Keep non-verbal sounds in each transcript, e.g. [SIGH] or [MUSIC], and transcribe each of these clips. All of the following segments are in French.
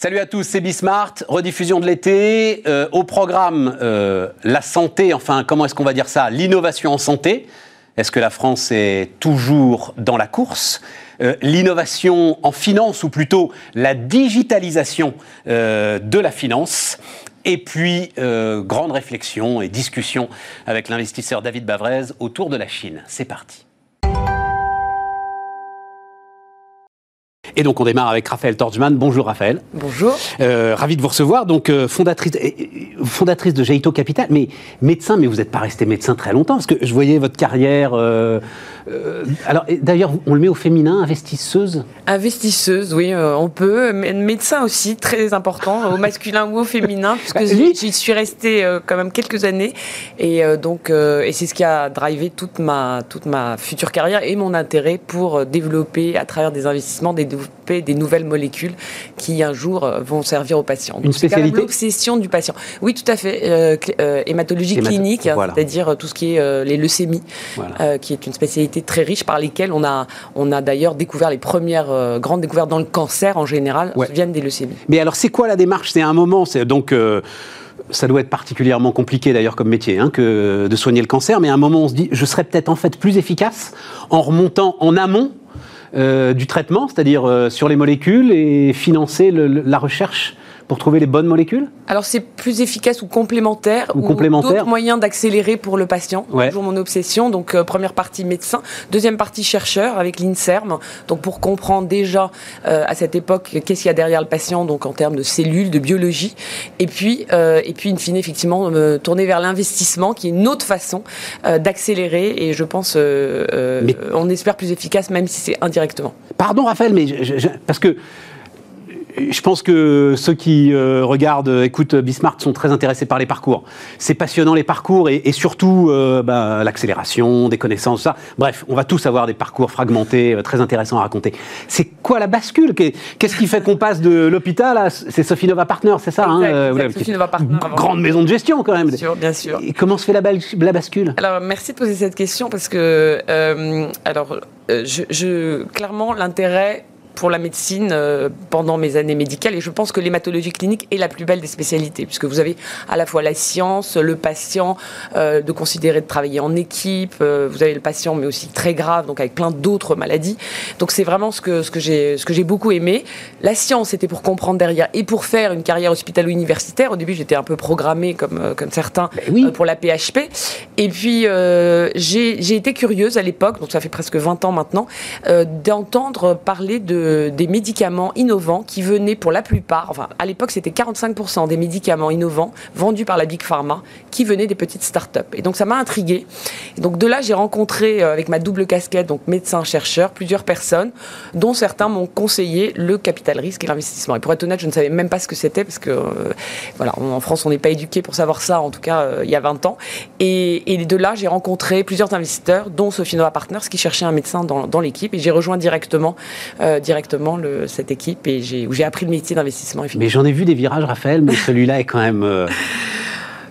Salut à tous, c'est Bismart, rediffusion de l'été. Euh, au programme, euh, la santé, enfin, comment est-ce qu'on va dire ça L'innovation en santé. Est-ce que la France est toujours dans la course? Euh, L'innovation en finance, ou plutôt la digitalisation de la finance. Et puis, grande réflexion et discussion avec l'investisseur David Bavrez autour de la Chine. C'est parti. Et donc on démarre avec Raphaël Torjman. Bonjour Raphaël. Bonjour. Euh, ravi de vous recevoir. Donc euh, fondatrice, fondatrice de Jaito Capital, mais médecin, mais vous n'êtes pas resté médecin très longtemps parce que je voyais votre carrière. Euh, alors d'ailleurs, on le met au féminin, investisseuse. Investisseuse, oui, on peut. Médecin aussi, très important, au masculin ou au féminin, [LAUGHS] puisque bah, j'y suis restée quand même quelques années, et donc et c'est ce qui a drivé toute ma toute ma future carrière et mon intérêt pour développer à travers des investissements des des nouvelles molécules qui un jour euh, vont servir aux patients. Une spécialité L'obsession du patient. Oui, tout à fait. Euh, euh, hématologie clinique, hein, c'est-à-dire tout ce qui est les leucémies, qui est une spécialité très riche par lesquelles on a, on a d'ailleurs découvert les premières grandes découvertes dans le cancer en général, viennent des leucémies. Mais alors, c'est quoi la démarche? C'est un moment, c'est donc ça doit être particulièrement compliqué d'ailleurs comme métier, hein, que de soigner le cancer, mais à un moment on se dit, je serais peut-être en fait plus efficace en remontant en amont euh, du traitement, c'est-à-dire euh, sur les molécules, et financer la recherche pour trouver les bonnes molécules Alors c'est plus efficace ou complémentaire ou, complémentaire. d'autres moyens d'accélérer pour le patient. Toujours mon obsession. Donc euh, première partie médecin, deuxième partie chercheur avec l'Inserm. Donc pour comprendre déjà à cette époque qu'est-ce qu'il y a derrière le patient, donc en termes de cellules, de biologie, et puis et puis in fine effectivement me tourner vers l'investissement qui est une autre façon d'accélérer et je pense on espère plus efficace même si c'est indirectement Pardon Raphaël, mais parce que je pense que ceux qui euh, regardent, écoutent Bismarck sont très intéressés par les parcours. C'est passionnant les parcours et, surtout euh, bah, l'accélération, des connaissances, ça. Bref, on va tous avoir des parcours fragmentés, euh, très intéressants à raconter. C'est quoi la bascule? Qu'est-ce qui fait qu'on passe de l'hôpital à... C'est Sophie Nova Partner, c'est ça hein, Sophie Nova Partner. Grande maison de gestion quand même. Bien sûr, bien sûr. Et comment se fait la, la bascule? Alors, merci de poser cette question parce que, alors, je, je, clairement, l'intérêt pour la médecine euh, pendant mes années médicales et je pense que l'hématologie clinique est la plus belle des spécialités puisque vous avez à la fois la science, le patient, euh, de considérer de travailler en équipe, euh, vous avez le patient mais aussi très grave donc avec plein d'autres maladies. Donc c'est vraiment ce que ce que j'ai ce que j'ai beaucoup aimé. La science c'était pour comprendre derrière et pour faire une carrière hospitalo-universitaire. Au début j'étais un peu programmée comme comme certains oui. pour la PHP et puis j'ai été curieuse à l'époque donc ça fait presque 20 ans maintenant d'entendre parler de des médicaments innovants qui venaient pour la plupart, enfin à l'époque c'était 45% des médicaments innovants vendus par la Big Pharma qui venaient des petites startups. Et donc ça m'a intrigué. donc de là j'ai rencontré euh, avec ma double casquette, donc médecin-chercheur, plusieurs personnes, dont certains m'ont conseillé le capital risque et l'investissement. Et pour être honnête, je ne savais même pas ce que c'était parce que euh, voilà, en France on n'est pas éduqué pour savoir ça, en tout cas euh, il y a 20 ans. Et, de là j'ai rencontré plusieurs investisseurs, dont Sophie Nova Partners qui cherchait un médecin dans, l'équipe et j'ai rejoint directement directement cette équipe et j'ai appris le métier d'investissement. Mais j'en ai vu des virages, Raphaël, mais celui-là est quand même. [LAUGHS]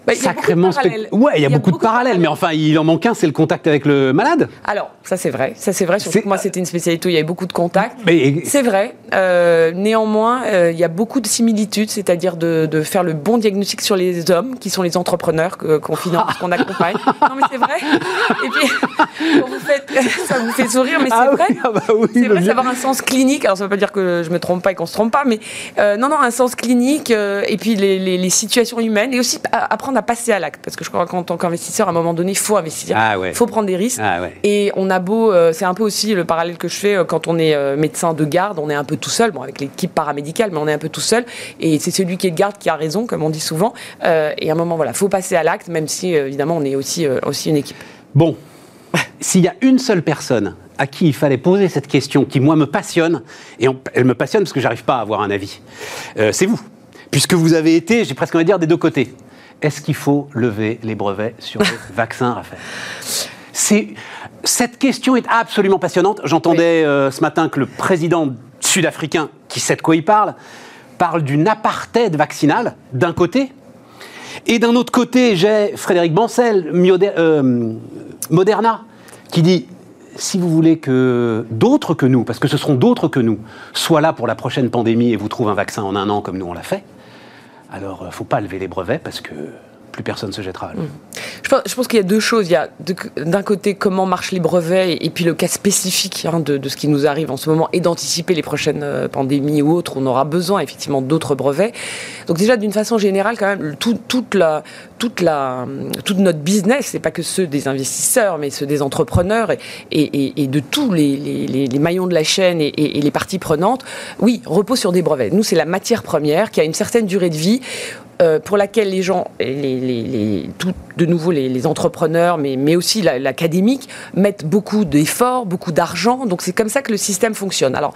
Bah, sacrément Ouais, il y a, beaucoup, de parallèles, mais enfin, il en manque un, c'est le contact avec le malade. Alors, ça c'est vrai, ça c'est vrai. Surtout que moi, c'était une spécialité où il y avait beaucoup de contacts. Mais... C'est vrai. Euh, néanmoins, euh, il y a beaucoup de similitudes, c'est-à-dire de, de, faire le bon diagnostic sur les hommes, qui sont les entrepreneurs qu'on [LAUGHS] finance, qu'on accompagne. Non, mais c'est vrai. Et puis, [LAUGHS] quand vous faites, ça vous fait sourire, mais c'est ah vrai. Ah bah oui, c'est vrai, d'avoir un sens clinique. Alors, ça ne veut pas dire que je me trompe pas et qu'on se trompe pas, mais euh, non, non, un sens clinique. et puis les, les, les situations humaines et aussi apprendre à passer à l'acte. Parce que je crois qu'en tant qu'investisseur, à un moment donné, il faut investir. Il ah faut prendre des risques. Ah et on a beau. Euh, c'est un peu aussi le parallèle que je fais euh, quand on est euh, médecin de garde. On est un peu tout seul, bon, avec l'équipe paramédicale, mais on est un peu tout seul. Et c'est celui qui est de garde qui a raison, comme on dit souvent. et à un moment, voilà, faut passer à l'acte, même si, évidemment, on est aussi, aussi une équipe. Bon, s'il y a une seule personne à qui il fallait poser cette question, qui moi me passionne, et elle me passionne parce que j'arrive pas à avoir un avis, c'est vous. Puisque vous avez été, j'ai presque envie de dire, des deux côtés. Est-ce qu'il faut lever les brevets sur les [LAUGHS] vaccins, Raphaël? Cette question est absolument passionnante. J'entendais euh, ce matin que le président sud-africain, qui sait de quoi il parle, parle d'une apartheid vaccinale, d'un côté. Et d'un autre côté, j'ai Frédéric Bancel, euh, Moderna, qui dit si vous voulez que d'autres que nous, parce que ce seront d'autres que nous, soient là pour la prochaine pandémie et vous trouvent un vaccin en un an comme nous on l'a fait, alors ne faut pas lever les brevets parce que plus personne se jettera. Mmh. Je pense, qu'il y a deux choses. Il y a d'un côté comment marchent les brevets et, puis le cas spécifique hein, de, ce qui nous arrive en ce moment et d'anticiper les prochaines euh, pandémies ou autres. On aura besoin effectivement d'autres brevets. Donc déjà d'une façon générale quand même toute la toute notre business, c'est pas que ceux des investisseurs mais ceux des entrepreneurs et, et, de tous les, les, maillons de la chaîne et, les parties prenantes. Oui, repose sur des brevets. Nous c'est la matière première qui a une certaine durée de vie. Euh, pour laquelle les gens, de nouveau les, entrepreneurs, mais, mais aussi l'académique, mettent beaucoup d'efforts, beaucoup d'argent. Donc c'est comme ça que le système fonctionne. Alors,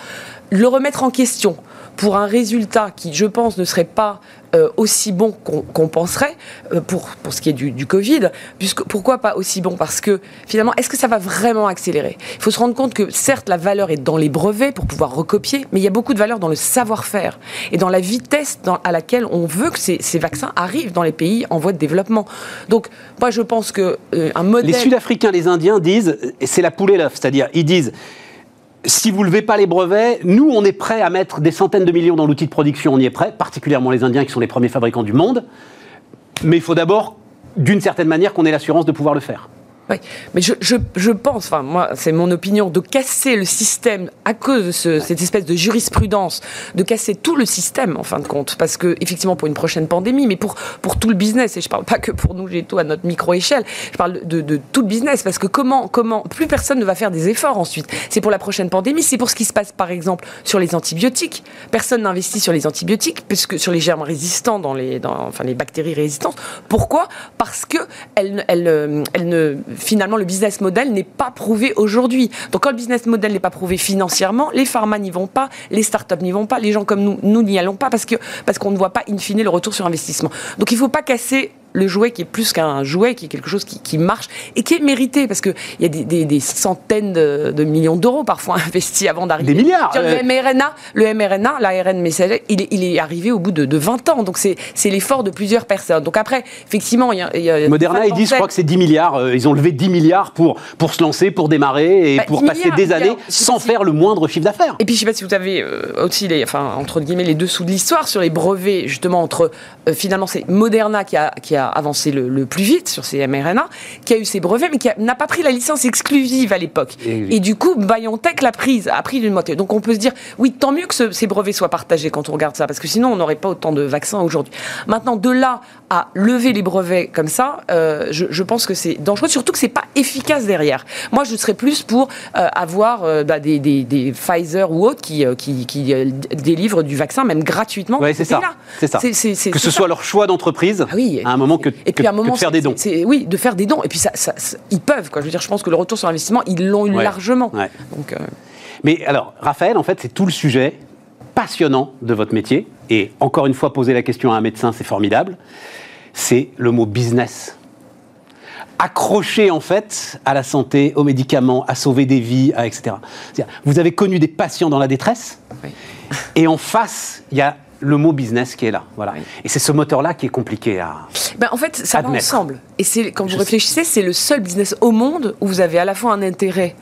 le remettre en question pour un résultat qui, je pense, ne serait pas euh, aussi bon qu'on penserait euh, pour, pour ce qui est du, Covid. Puisque, pourquoi pas aussi bon? Parce que finalement, est-ce que ça va vraiment accélérer? Il faut se rendre compte que certes, la valeur est dans les brevets pour pouvoir recopier, mais il y a beaucoup de valeur dans le savoir-faire et dans la vitesse à laquelle on veut que ces, vaccins arrivent dans les pays en voie de développement. Donc, moi, je pense que euh, un modèle... Les Sud-Africains, les Indiens disent, c'est la poule et l'œuf, c'est-à-dire, ils disent si vous ne levez pas les brevets, nous, on est prêt à mettre des centaines de millions dans l'outil de production, on y est prêt, particulièrement les Indiens qui sont les premiers fabricants du monde. Mais il faut d'abord, d'une certaine manière, qu'on ait l'assurance de pouvoir le faire. Oui, mais je, je, je pense, enfin moi c'est mon opinion, de casser le système à cause de ce, cette espèce de jurisprudence, de casser tout le système en fin de compte, parce que effectivement pour une prochaine pandémie, mais pour pour tout le business, et je parle pas que pour nous tout à notre micro échelle, je parle de, de, tout le business, parce que comment comment plus personne ne va faire des efforts ensuite. C'est pour la prochaine pandémie, c'est pour ce qui se passe par exemple sur les antibiotiques. Personne n'investit sur les antibiotiques, puisque sur les germes résistants, dans les dans, enfin les bactéries résistantes. Pourquoi? Parce que elles, elles, elles ne finalement, le business model n'est pas prouvé aujourd'hui. Donc, quand le business model n'est pas prouvé financièrement, les pharma n'y vont pas, les startups n'y vont pas, les gens comme nous, nous n'y allons pas parce que parce qu'on ne voit pas in fine le retour sur investissement. Donc, il ne faut pas casser le jouet qui est plus qu'un jouet, qui est quelque chose qui, qui, marche et qui est mérité parce qu'il y a des, des, des centaines de, de millions d'euros parfois [LAUGHS] investis avant d'arriver. Des milliards Le euh. mRNA, le mRNA l'ARN messager, il est, il est arrivé au bout de, de 20 ans. Donc c'est l'effort de plusieurs personnes. Donc après, effectivement, il y a. Il y a Moderna, ils disent, je crois que c'est 10 milliards. Euh, ils ont levé 10 milliards pour, pour se lancer, pour démarrer et bah, pour passer des années sans faire le moindre chiffre d'affaires. Et puis je ne sais pas si vous avez euh, aussi, les, enfin, entre guillemets, les dessous de l'histoire sur les brevets, justement, entre. finalement, c'est Moderna qui a, qui a avancé le, plus vite sur ces mRNA, qui a eu ses brevets, mais qui n'a pas pris la licence exclusive à l'époque. Et, du coup, BioNTech l'a prise, a pris d'une moitié. Donc on peut se dire, oui, tant mieux que ces brevets soient partagés quand on regarde ça, parce que sinon on n'aurait pas autant de vaccins aujourd'hui. Maintenant, de là à lever les brevets comme ça, euh, je, pense que c'est dangereux, surtout que c'est pas efficace derrière. Moi, je serais plus pour euh, avoir euh, bah, des, des, Pfizer ou autres qui, qui, qui délivrent du vaccin, même gratuitement. Oui, c'est ça. C'est ça. que ce soit leur choix d'entreprise. Ah oui. À un moment que, et puis, à un moment, de faire des dons. oui, de faire des dons. Et puis ça, ils peuvent. Quoi. Je veux dire, je pense que le retour sur investissement, ils l'ont eu largement. Donc, Mais alors, Raphaël, en fait, c'est tout le sujet passionnant de votre métier. Et encore une fois, poser la question à un médecin, c'est formidable c'est le mot business. Accroché en fait à la santé, aux médicaments, à sauver des vies, etc. Vous avez connu des patients dans la détresse, et en face, il y a le mot business qui est là. Voilà. Et c'est ce moteur-là qui est compliqué à. Ben en fait, ça va ensemble. Et c'est quand vous réfléchissez, c'est le seul business au monde où vous avez à la fois un intérêt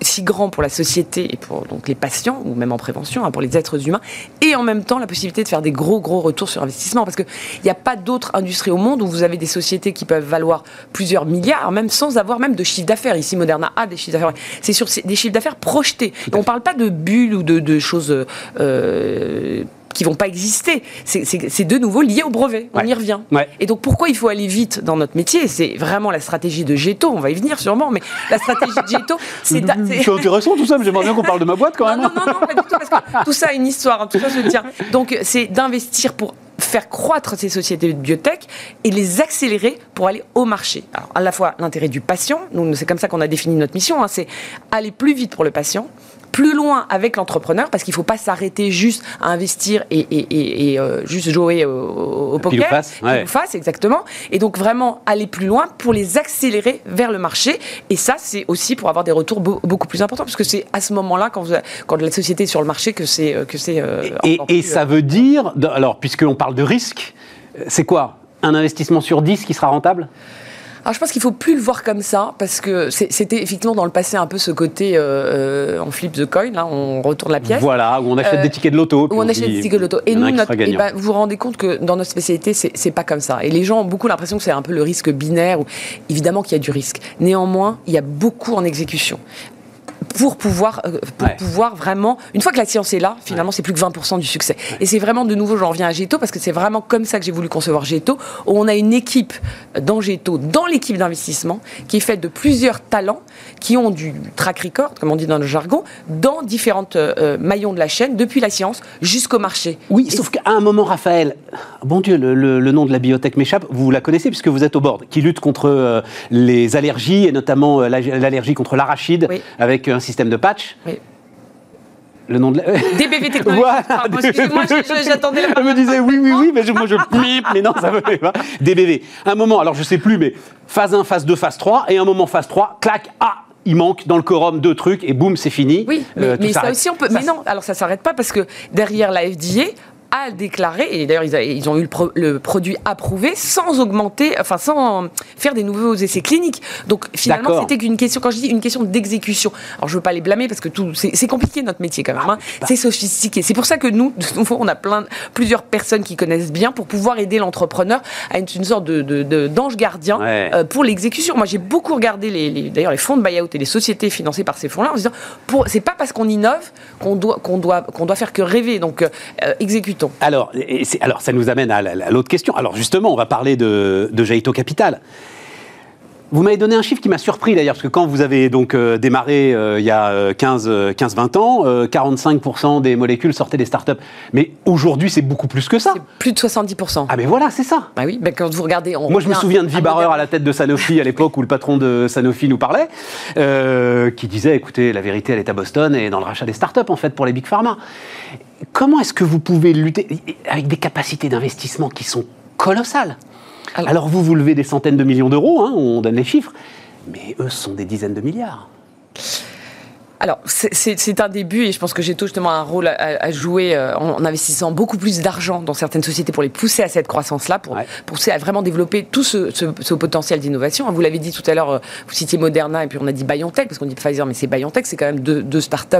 si grand pour la société et pour donc les patients, ou même en prévention, hein, pour les êtres humains, et en même temps la possibilité de faire des gros, gros retours sur investissement. Parce qu'il n'y a pas d'autre industrie au monde où vous avez des sociétés qui peuvent valoir plusieurs milliards, même sans avoir même de chiffre d'affaires. Ici, Moderna a des chiffres d'affaires. C'est sur des chiffres d'affaires projetés. on ne parle pas de bulles ou de, choses euh, qui vont pas exister. C'est de nouveau lié au brevet. On y revient. Et donc pourquoi il faut aller vite dans notre métier? C'est vraiment la stratégie de Geto. On va y venir sûrement, mais la stratégie de Geto, [LAUGHS] c'est. Intéressant tout ça, mais j'aimerais bien qu'on parle de ma boîte quand même. Non, non, non, pas du tout, parce que tout ça a une histoire. Hein, tout ça se tient. Donc c'est d'investir pour faire croître ces sociétés de biotech et les accélérer pour aller au marché. Alors, à la fois l'intérêt du patient, c'est comme ça qu'on a défini notre mission, hein, c'est aller plus vite pour le patient, plus loin avec l'entrepreneur parce qu'il ne faut pas s'arrêter juste à investir et, euh, juste jouer au, au poker. Face, face, exactement. Et donc vraiment aller plus loin pour les accélérer vers le marché. Et ça, c'est aussi pour avoir des retours beaucoup plus importants parce que c'est à ce moment-là, quand, quand la société est sur le marché, que c'est. Que c'est euh, et, et ça veut dire, alors puisqu'on parle de risque, c'est quoi? Un investissement sur 10 qui sera rentable? Alors je pense qu'il faut plus le voir comme ça parce que c'était effectivement dans le passé un peu ce côté euh, on flip the coin, là, on retourne la pièce. Voilà, où on achète des tickets de loto. Où on achète des tickets de loto. Et nous, et ben, vous vous rendez compte que dans notre spécialité, c'est pas comme ça. Et les gens ont beaucoup l'impression que c'est un peu le risque binaire. Où, évidemment qu'il y a du risque. Néanmoins, il y a beaucoup en exécution pour pouvoir, euh, pour pouvoir vraiment. Une fois que la science est là, finalement, c'est plus que 20% du succès. Et c'est vraiment de nouveau, j'en reviens à Géto, parce que c'est vraiment comme ça que j'ai voulu concevoir Géto, où on a une équipe dans Géto, dans l'équipe d'investissement, qui est faite de plusieurs talents qui ont du track record, comme on dit dans le jargon, dans différentes euh, maillons de la chaîne, depuis la science jusqu'au marché. Oui, sauf qu'à un moment, Raphaël, bon Dieu, le, nom de la biotech m'échappe, vous la connaissez puisque vous êtes au board, qui lutte contre euh, les allergies et notamment l'allergie contre l'arachide avec un système de patch. Oui. Le nom de la... DBV [LAUGHS] Technologies. Excusez-moi, j'attendais la Elle me disait oui, oui, oui, mais je, moi je pip, mais non, ça fait pas. DBV. Un moment, alors je sais plus, mais phase 1, phase 2, phase 3, et un moment phase 3, clac, ah, il manque dans le quorum deux trucs et boum, c'est fini. Oui, mais, euh, ça aussi on peut. mais non, alors ça s'arrête pas parce que derrière la FDA, a déclaré, et d'ailleurs ils, ont eu le, produit approuvé sans augmenter, enfin sans faire des nouveaux essais cliniques. Donc finalement c'était qu'une question, quand je dis une question d'exécution, alors je veux pas les blâmer parce que tout c'est compliqué notre métier quand même, hein. bah. c'est sophistiqué. C'est pour ça que nous, de nouveau, on a plein, plusieurs personnes qui connaissent bien pour pouvoir aider l'entrepreneur à une, une sorte de, d'ange gardien euh, pour l'exécution. Moi j'ai beaucoup regardé les, d'ailleurs les fonds de buyout et les sociétés financées par ces fonds-là en disant, pour, c'est pas parce qu'on innove qu'on doit, qu'on doit, qu'on doit faire que rêver. Donc euh, exécuter alors, alors, ça nous amène à, l'autre question. Alors, justement, on va parler de, de Jaito Capital. Vous m'avez donné un chiffre qui m'a surpris d'ailleurs, parce que quand vous avez donc euh, démarré euh, il y a 15-20 euh, ans, 45% des molécules sortaient des startups. Mais aujourd'hui, c'est beaucoup plus que ça. Plus de 70%. Ah mais voilà, c'est ça. Bah oui, bah quand vous regardez... Moi, je me souviens de Vibarer à la tête de Sanofi à l'époque où le patron de Sanofi nous parlait, qui disait, écoutez, la vérité, elle est à Boston et dans le rachat des startups, en fait, pour les big pharma. Comment est-ce que vous pouvez lutter avec des capacités d'investissement qui sont colossales? Alors, vous, vous levez des centaines de millions d'euros, hein, on donne les chiffres, mais eux sont des dizaines de milliards alors, c'est un début et je pense que j'ai justement un rôle à, jouer euh, en, investissant beaucoup plus d'argent dans certaines sociétés pour les pousser à cette croissance-là, pour pousser à vraiment développer tout ce, potentiel d'innovation. Vous l'avez dit tout à l'heure, euh, vous citiez Moderna et puis on a dit BioNTech, parce qu'on dit Pfizer, mais c'est BioNTech, c'est quand même deux, deux startups.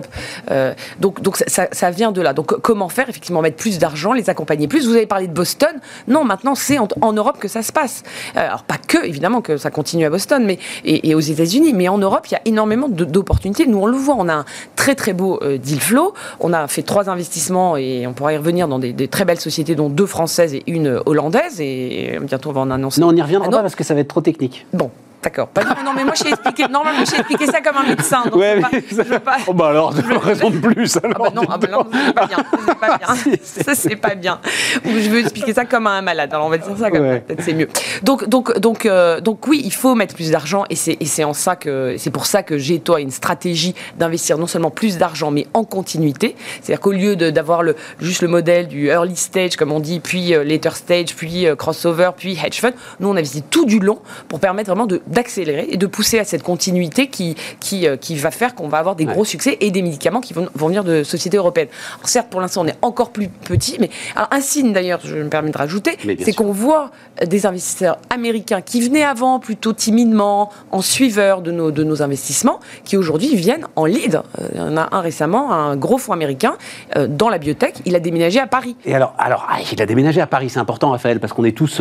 Euh, donc donc ça, vient de là. Donc comment faire Effectivement, mettre plus d'argent, les accompagner plus? Vous avez parlé de Boston. Non, maintenant c'est en, Europe que ça se passe. alors pas que, évidemment, que ça continue à Boston mais, et, et aux États-Unis, mais en Europe, il y a énormément d'opportunités. Nous, on le on a un très très beau euh, deal flow. On a fait trois investissements et on pourra y revenir dans des, très belles sociétés, dont deux françaises et une hollandaise. Et bientôt on va en annoncer. Non, on n'y reviendra pas parce que ça va être trop technique. Bon, D'accord. non, mais moi, j'ai expliqué, normalement, j'ai expliqué ça comme un médecin. Donc ouais, je pas, pas, Oh, bah alors, je raison de plus. Alors, ah bah non, ah bah non c'est pas bien. C'est pas [LAUGHS] bien. ça, c'est pas bien. Ou je veux expliquer ça comme un malade. Alors, on va dire ça comme ouais. peut-être c'est mieux. Donc, donc, donc, euh, donc, oui, il faut mettre plus d'argent et c'est, en ça que, c'est pour ça que j'ai, toi, une stratégie d'investir non seulement plus d'argent, mais en continuité. C'est-à-dire qu'au lieu d'avoir le, juste le modèle du early stage, comme on dit, puis euh, later stage, puis euh, crossover, puis hedge fund, nous, on investit tout du long pour permettre vraiment de, d'accélérer et de pousser à cette continuité qui, qui, euh, qui va faire qu'on va avoir des gros succès et des médicaments qui vont, vont venir de sociétés européennes. Alors certes, pour l'instant, on est encore plus petit, mais un signe d'ailleurs, je me permets de rajouter, c'est qu'on voit des investisseurs américains qui venaient avant plutôt timidement, en suiveur de nos, de nos investissements, qui aujourd'hui viennent en lead. Euh, il y en a un récemment, un gros fonds américain euh, dans la biotech, il a déménagé à Paris. Et alors, alors ah, il a déménagé à Paris, c'est important Raphaël, parce qu'on est tous,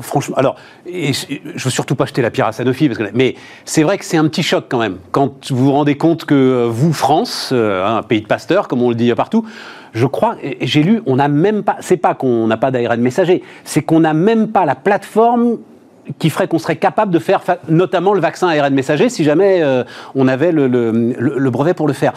franchement, alors, et, je veux surtout pas jeter la pierre à Sanofi, parce que, mais c'est vrai que c'est un petit choc quand même. Quand vous vous rendez compte que euh, vous, France, euh, un pays de pasteurs, comme on le dit partout, je crois, j'ai lu, on n'a même pas, c'est pas qu'on n'a pas d'ARN messager, c'est qu'on n'a même pas la plateforme qui ferait qu'on serait capable de faire notamment le vaccin ARN messager si jamais euh, on avait le, le, brevet pour le faire.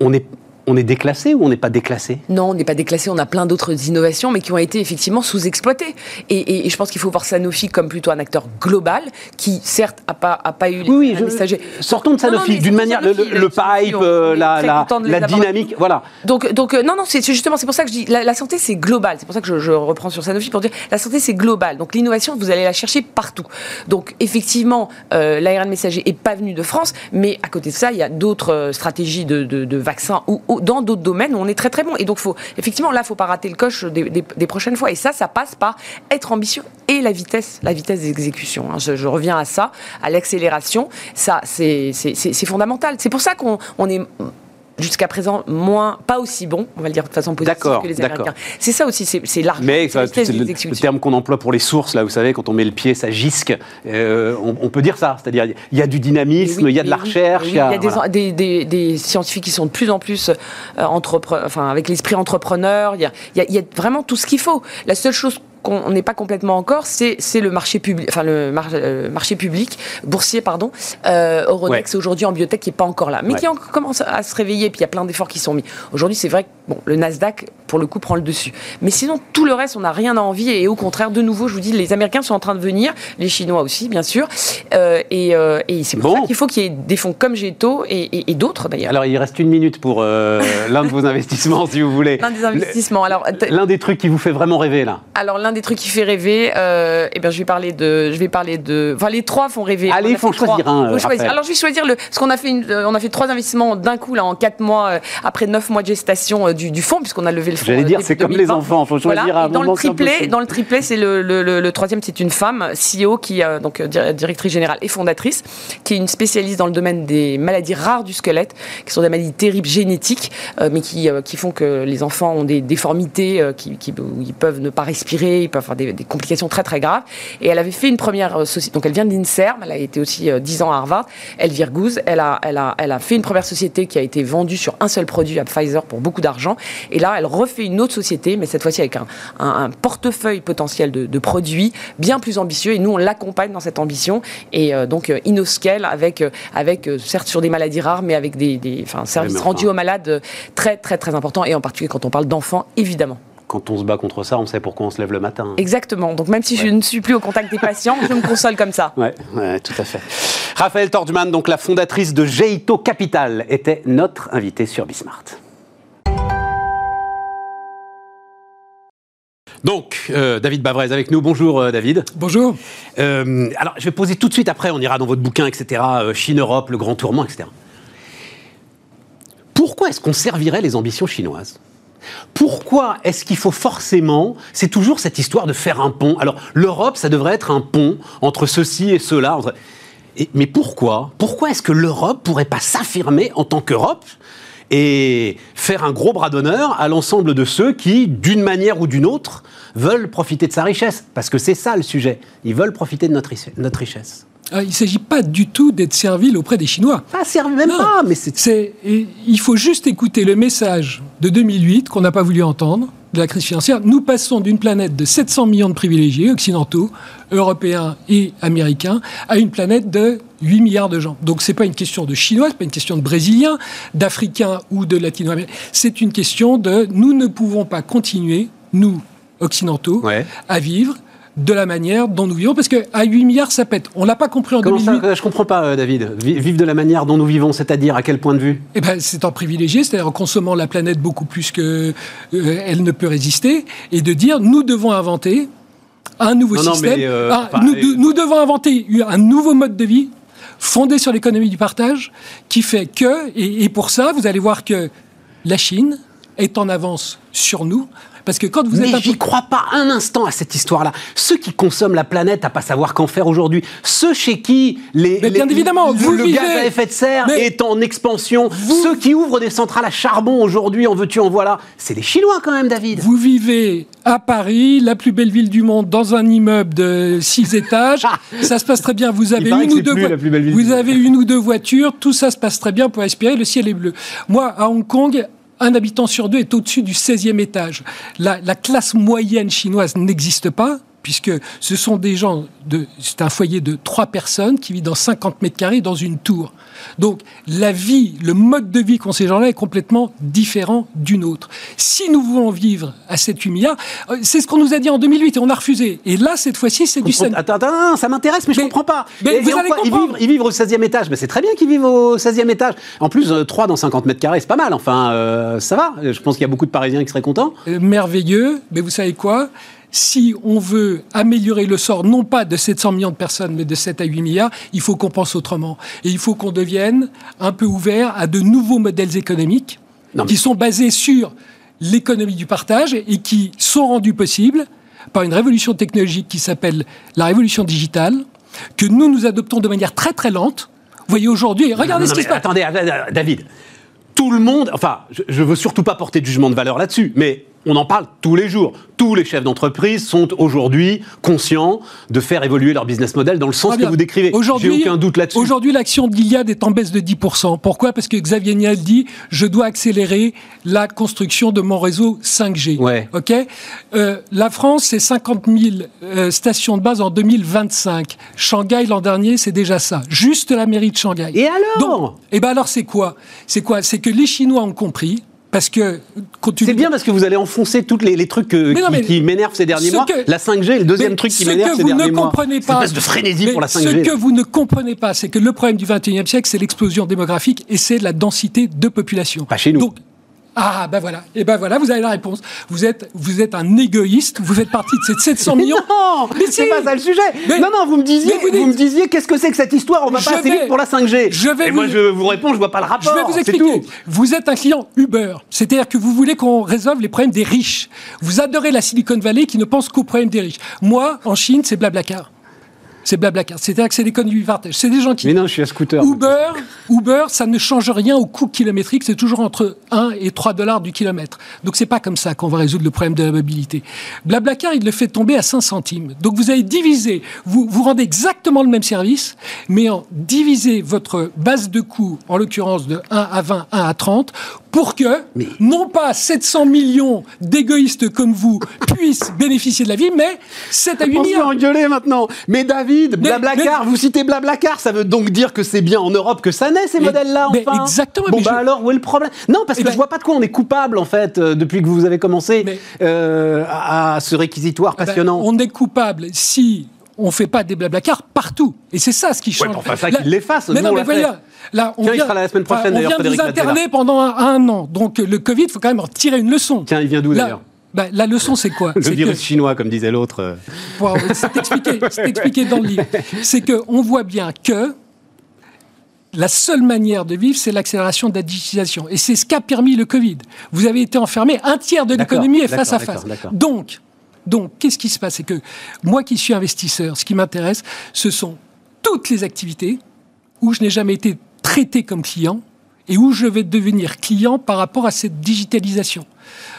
On est, on est déclassé ou on n'est pas déclassé? Non, on n'est pas déclassé. On a plein d'autres innovations, mais qui ont été effectivement sous-exploitées. Et, je pense qu'il faut voir Sanofi comme plutôt un acteur global, qui certes n'a pas, a pas eu les oui, oui, Sortons de Sanofi, d'une manière, le, pipe, euh, la, la, dynamique, voilà. Donc, donc euh, non, non, c'est justement, c'est pour ça que je dis, la, santé, c'est global. C'est pour ça que je, reprends sur Sanofi pour dire, la santé, c'est global. Donc l'innovation, vous allez la chercher partout. Donc effectivement, euh, l'ARN messager n'est pas venu de France, mais à côté de ça, il y a d'autres stratégies de, de vaccins ou dans d'autres domaines où on est très très bon. Et donc, faut, effectivement, là, il faut pas rater le coche des, prochaines fois. Et ça, ça passe par être ambitieux et la vitesse, la vitesse d'exécution. Hein. Je, je, reviens à ça, à l'accélération. Ça, c'est fondamental. C'est pour ça qu'on est jusqu'à présent moins, pas aussi bon, on va le dire de façon positive que les Américains. C'est ça aussi, c'est l'argent. Mais c'est le, le, terme qu'on emploie pour les sources, là, vous savez, quand on met le pied, ça gisque. Euh, on, peut dire ça, c'est-à-dire il y a du dynamisme, il y a de la recherche. il y a, des, des, des, scientifiques qui sont de plus en plus euh, enfin, avec l'esprit entrepreneur. Il y, a, il y a vraiment tout ce qu'il faut. La seule chose qu'on n'est pas complètement encore, c'est le marché public, enfin le euh, marché public boursier, pardon. Euh, Euronext aujourd'hui en biotech qui est pas encore là, mais qui commence à se réveiller. Puis il y a plein d'efforts qui sont mis. Aujourd'hui, c'est vrai que bon, le Nasdaq pour le coup prend le dessus. Mais sinon, tout le reste, on n'a rien à envier. Et au contraire, de nouveau, je vous dis, les Américains sont en train de venir, les Chinois aussi, bien sûr. Euh, et, euh, et c'est pour ça qu'il faut qu'il y ait des fonds comme Géto et, et, d'autres d'ailleurs. Alors, il reste une minute pour [LAUGHS] l'un de vos investissements, si vous voulez. L'un des investissements. Alors, l'un des trucs qui vous fait vraiment rêver là. Alors, l'un des trucs qui fait rêver, euh, eh bien, je vais parler de, je vais parler de, enfin, les trois font rêver. Allez, il faut choisir un. Faut choisir. Alors, je vais choisir le, parce qu'on a fait, une, euh, on a fait trois investissements d'un coup là en quatre mois euh, après neuf mois de gestation euh, du, du fonds, puisqu'on a levé le fonds. J'allais dire, c'est comme les enfants, faut choisir voilà. un dans le triplé, dans le triplé, c'est le, le, le, troisième, c'est une femme, CEO qui, donc directrice générale et fondatrice, qui est une spécialiste dans le domaine des maladies rares du squelette, qui sont des maladies terribles génétiques, mais qui, qui font que les enfants ont des déformités, qui, qui, ils peuvent ne pas respirer, ils peuvent avoir des des, complications très très graves. Et elle avait fait une première euh, société. Donc elle vient de l'INSERM, elle a été aussi 10 euh, ans à Harvard. Elvire Gouze, elle a, elle, a, elle a fait une première société qui a été vendue sur un seul produit à Pfizer pour beaucoup d'argent. Et là, elle refait une autre société, mais cette fois-ci avec un, un, portefeuille potentiel de, de, produits bien plus ambitieux. Et nous, on l'accompagne dans cette ambition. Et euh, donc, InnoScale avec, avec certes sur des maladies rares, mais avec des, des enfin, services rendus aux malades très, très, très importants. Et en particulier quand on parle d'enfants, évidemment quand on se bat contre ça, on sait pourquoi on se lève le matin. Exactement. Donc même si je ne suis plus au contact des patients, je me console comme ça. [LAUGHS] Oui, ouais, tout à fait. Raphaël Tordman, donc la fondatrice de Geito Capital, était notre invitée sur Bismart. Donc, euh, David Bavrez avec nous. Bonjour, euh, David. Bonjour. Euh, alors, je vais poser tout de suite, après, on ira dans votre bouquin, etc. Chine-Europe, le grand tourment, etc. Pourquoi est-ce qu'on servirait les ambitions chinoises? Pourquoi est-ce qu'il faut forcément, c'est toujours cette histoire de faire un pont? Alors l'Europe, ça devrait être un pont entre ceci et cela. mais pourquoi? Pourquoi est-ce que l'Europe pourrait pas s'affirmer en tant qu'Europe? Et faire un gros bras d'honneur à l'ensemble de ceux qui, d'une manière ou d'une autre, veulent profiter de sa richesse Parce que c'est ça le sujet. Ils veulent profiter de notre richesse. Ah, il ne s'agit pas du tout d'être servile auprès des Chinois. Pas servile, même pas, mais c'est... Il faut juste écouter le message de 2008 qu'on n'a pas voulu entendre, de la crise financière. Nous passons d'une planète de 700 millions de privilégiés occidentaux, européens et américains, à une planète de 8 milliards de gens. Donc ce n'est pas une question de Chinois, ce n'est pas une question de Brésiliens, d'Africains ou de Latino-Américains. C'est une question de nous ne pouvons pas continuer, nous, occidentaux, à vivre de la manière dont nous vivons, parce qu'à 8 milliards, ça pète. On l'a pas compris en Comment 2008. Ça, je comprends pas, euh, David. Vivre de la manière dont nous vivons, c'est-à-dire à quel point de vue? Eh ben, c'est en privilégié, c'est-à-dire en consommant la planète beaucoup plus que euh, elle ne peut résister, et de dire nous devons inventer un nouveau système. Euh, nous, devons inventer un nouveau mode de vie fondé sur l'économie du partage, qui fait que, et pour ça, vous allez voir que la Chine est en avance sur nous parce que quand vous êtes. Mais j'y crois pas un instant à cette histoire-là. Ceux qui consomment la planète à pas savoir qu'en faire aujourd'hui, ceux chez qui les, bien évidemment, vous le gaz à effet de serre est en expansion, ceux qui ouvrent des centrales à charbon aujourd'hui, en veux-tu, en voilà, c'est les Chinois quand même, David. Vous vivez à Paris, la plus belle ville du monde, dans un immeuble de six [LAUGHS] étages. ça se passe très bien. Vous avez une ou deux vous avez une ou deux voitures. Tout ça se passe très bien pour respirer. Le ciel est bleu. Moi, à Hong Kong, un habitant sur deux est au-dessus du 16e étage. La, la classe moyenne chinoise n'existe pas puisque ce sont des gens, de, c'est un foyer de trois personnes qui vit dans 50 mètres carrés dans une tour. Donc la vie, le mode de vie qu'ont ces gens-là est complètement différent d'une autre. Si nous voulons vivre à 7-8 milliards, euh, c'est ce qu'on nous a dit en 2008 et on a refusé. Et là, cette fois-ci, c'est du... Attends, attends, ça m'intéresse, mais, je je comprends pas. Mais vous allez comprendre. Ils, vivent, au 16e étage, mais c'est très bien qu'ils vivent au 16e étage. En plus, 3 euh, dans 50 mètres carrés, c'est pas mal. Enfin, euh, ça va. Je pense qu'il y a beaucoup de Parisiens qui seraient contents. merveilleux, mais vous savez quoi? Si on veut améliorer le sort, non pas de 700 millions de personnes, mais de 7 à 8 milliards, il faut qu'on pense autrement. Et il faut qu'on devienne un peu ouvert à de nouveaux modèles économiques qui sont basés sur l'économie du partage et qui sont rendus possibles par une révolution technologique qui s'appelle la révolution digitale, que nous, nous adoptons de manière très très lente. Vous voyez aujourd'hui, regardez ce qui se passe. Attendez, David, tout le monde, enfin, je, ne veux surtout pas porter de jugement de valeur là-dessus, mais on en parle tous les jours. Tous les chefs d'entreprise sont aujourd'hui conscients de faire évoluer leur business model dans le sens que vous décrivez. J'ai aucun doute là-dessus. Aujourd'hui, l'action de l'Iliade est en baisse de 10%. Pourquoi? Parce que Xavier Niel dit je dois accélérer la construction de mon réseau 5G. Ouais. Ok? Euh, la France, c'est 50 000 euh, stations de base en 2025. Shanghai l'an dernier, c'est déjà ça. Juste la mairie de Shanghai. Et alors? Et eh ben alors, c'est quoi? C'est quoi? C'est que les Chinois ont compris parce que c'est bien parce que vous allez enfoncer tous les, trucs qui, m'énervent ces derniers mois. la 5G est le deuxième truc qui m'énerve ces derniers mois. Comprenez pas, espèce de frénésie pour la 5G. Ce que vous ne comprenez pas, c'est que le problème du 21e siècle, c'est l'explosion démographique et c'est la densité de population. Pas chez nous. Ah, ben voilà. Et ben voilà, vous avez la réponse. Vous êtes, vous êtes un égoïste. Vous faites partie de ces 700 millions. [LAUGHS] non, mais c'est pas ça le sujet. non, non, vous me disiez, vous, me disiez, qu'est-ce que c'est que cette histoire? On va pas assez vite pour la 5G. Je vais Et moi, je vous réponds, je vois pas le rapport. Je vais vous expliquer. Vous êtes un client Uber. C'est-à-dire que vous voulez qu'on résolve les problèmes des riches. Vous adorez la Silicon Valley qui ne pense qu'aux problèmes des riches. Moi, en Chine, c'est Blablacar c'est Blablacar. C'est-à-dire que c'est l'économie du partage. C'est des gens qui. Mais non, je suis à scooter. Uber, Uber, ça ne change rien au coût kilométrique. C'est toujours entre 1 et 3 dollars du kilomètre. Donc c'est pas comme ça qu'on va résoudre le problème de la mobilité. Blablacar, il le fait tomber à 5 centimes. Donc vous avez divisé, vous, vous rendez exactement le même service, mais en divisé votre base de coût, en l'occurrence de 1 à 20, 1 à 30, pour que, non pas 700 millions d'égoïstes comme vous [LAUGHS] puissent bénéficier de la vie, mais 7 à 8 millions. On se engueuler maintenant. Mais David, Blablacar, vous citez Blablacar, ça veut donc dire que c'est bien en Europe que ça naît, ces modèles-là, enfin Exactement. Bon, bah alors, où est le problème? Non, parce que je vois pas de quoi on est coupable, en fait, euh, depuis que vous avez commencé euh, à, ce réquisitoire passionnant. on est coupable si on fait pas des Blablacar partout. Et c'est ça ce qui change. Ouais, enfin, ça qu'il l'efface. Mais non, mais voilà. Là, on vient, la semaine prochaine, on vient de nous interner pendant un, an. Donc le Covid, il faut quand même en tirer une leçon. Tiens, il vient d'où d'ailleurs bah, la leçon, c'est quoi [LAUGHS] Le virus chinois, comme disait l'autre. c'est expliqué, [LAUGHS] expliqué, dans le livre. C'est qu'on voit bien que la seule manière de vivre, c'est l'accélération de la digitalisation. Et c'est ce qu'a permis le Covid. Vous avez été enfermé, un tiers de l'économie est face à face. Donc, donc, qu'est-ce qui se passe? C'est que moi qui suis investisseur, ce qui m'intéresse, ce sont toutes les activités où je n'ai jamais été traité comme client et où je vais devenir client par rapport à cette digitalisation.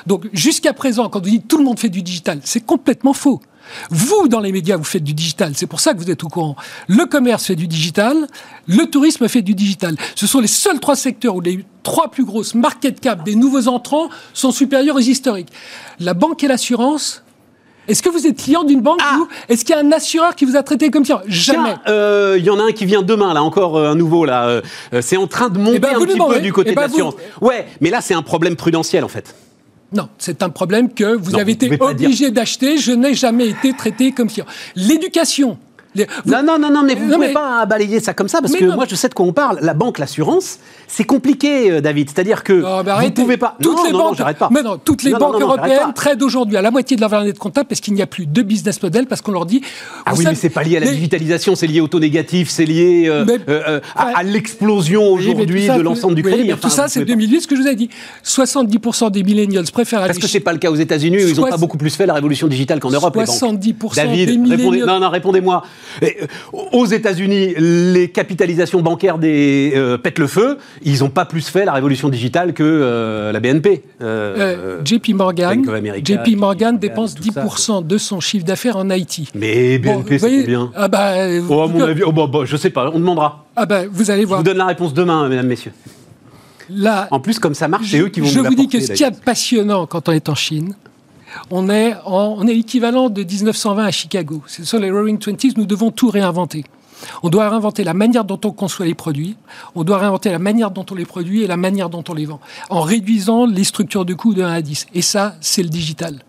Donc, jusqu'à présent, quand vous dites tout le monde fait du digital, c'est complètement faux. Vous, dans les médias, vous faites du digital. C'est pour ça que vous êtes au courant. Le commerce fait du digital. Le tourisme fait du digital. Ce sont les seuls trois secteurs où les trois plus grosses market cap des nouveaux entrants sont supérieurs aux historiques. La banque et l'assurance est-ce que vous êtes client d'une banque ah. Est-ce qu'il y a un assureur qui vous a traité comme client Jamais. Euh, il y en a un qui vient demain, là, encore euh, un nouveau, là. Euh, c'est en train de monter eh ben, un petit peu du côté eh ben, de l'assurance. Ouais, mais là, c'est un problème prudentiel, en fait. Non, c'est un problème que vous avez été obligé d'acheter. Je n'ai jamais été traité comme client. L'éducation, non, non, non, non, mais vous ne pouvez pas balayer ça comme ça, parce que moi, je sais de quoi on parle. La banque, l'assurance, c'est compliqué, euh, David. C'est-à-dire que vous ne pouvez pas... Toutes non, les non, banques, pas. Mais non, toutes les banques européennes traitent aujourd'hui à la moitié de leur valeur de comptable parce qu'il n'y a plus de business model, parce qu'on leur dit... Ah oui, mais c'est pas lié à la digitalisation, c'est lié au taux négatif, c'est lié euh, euh, à, l'explosion aujourd'hui de l'ensemble du crédit. tout ça, c'est 2008, ce que je vous ai dit. 70% des millennials préfèrent aller... Parce que c'est pas le cas aux États-Unis, ils n'ont pas beaucoup plus fait la révolution digitale qu'en Europe, 70% des millennials... Non, non, répondez-moi aux États-Unis, les capitalisations bancaires des euh, pètent le feu. Ils n'ont pas plus fait la révolution digitale que euh, la BNP. Euh, JP Morgan, JP Morgan dépense 10% de son chiffre d'affaires en Haïti. Mais BNP, c'est combien? ah bah, oh, à mon avis, oh, bah, bah, je sais pas, on demandera. Ah bah, vous allez voir. Je vous donne la réponse demain, mesdames, messieurs. Là, en plus, comme ça marche, c'est eux qui vont Je vous dis que ce qui est passionnant quand on est en Chine, on est, équivalent de 1920 à Chicago. Ce sont les Roaring Twenties, nous devons tout réinventer. On doit réinventer la manière dont on conçoit les produits, on doit réinventer la manière dont on les produit et la manière dont on les vend, en réduisant les structures de coûts de 1 à 10. Et ça, c'est le digital.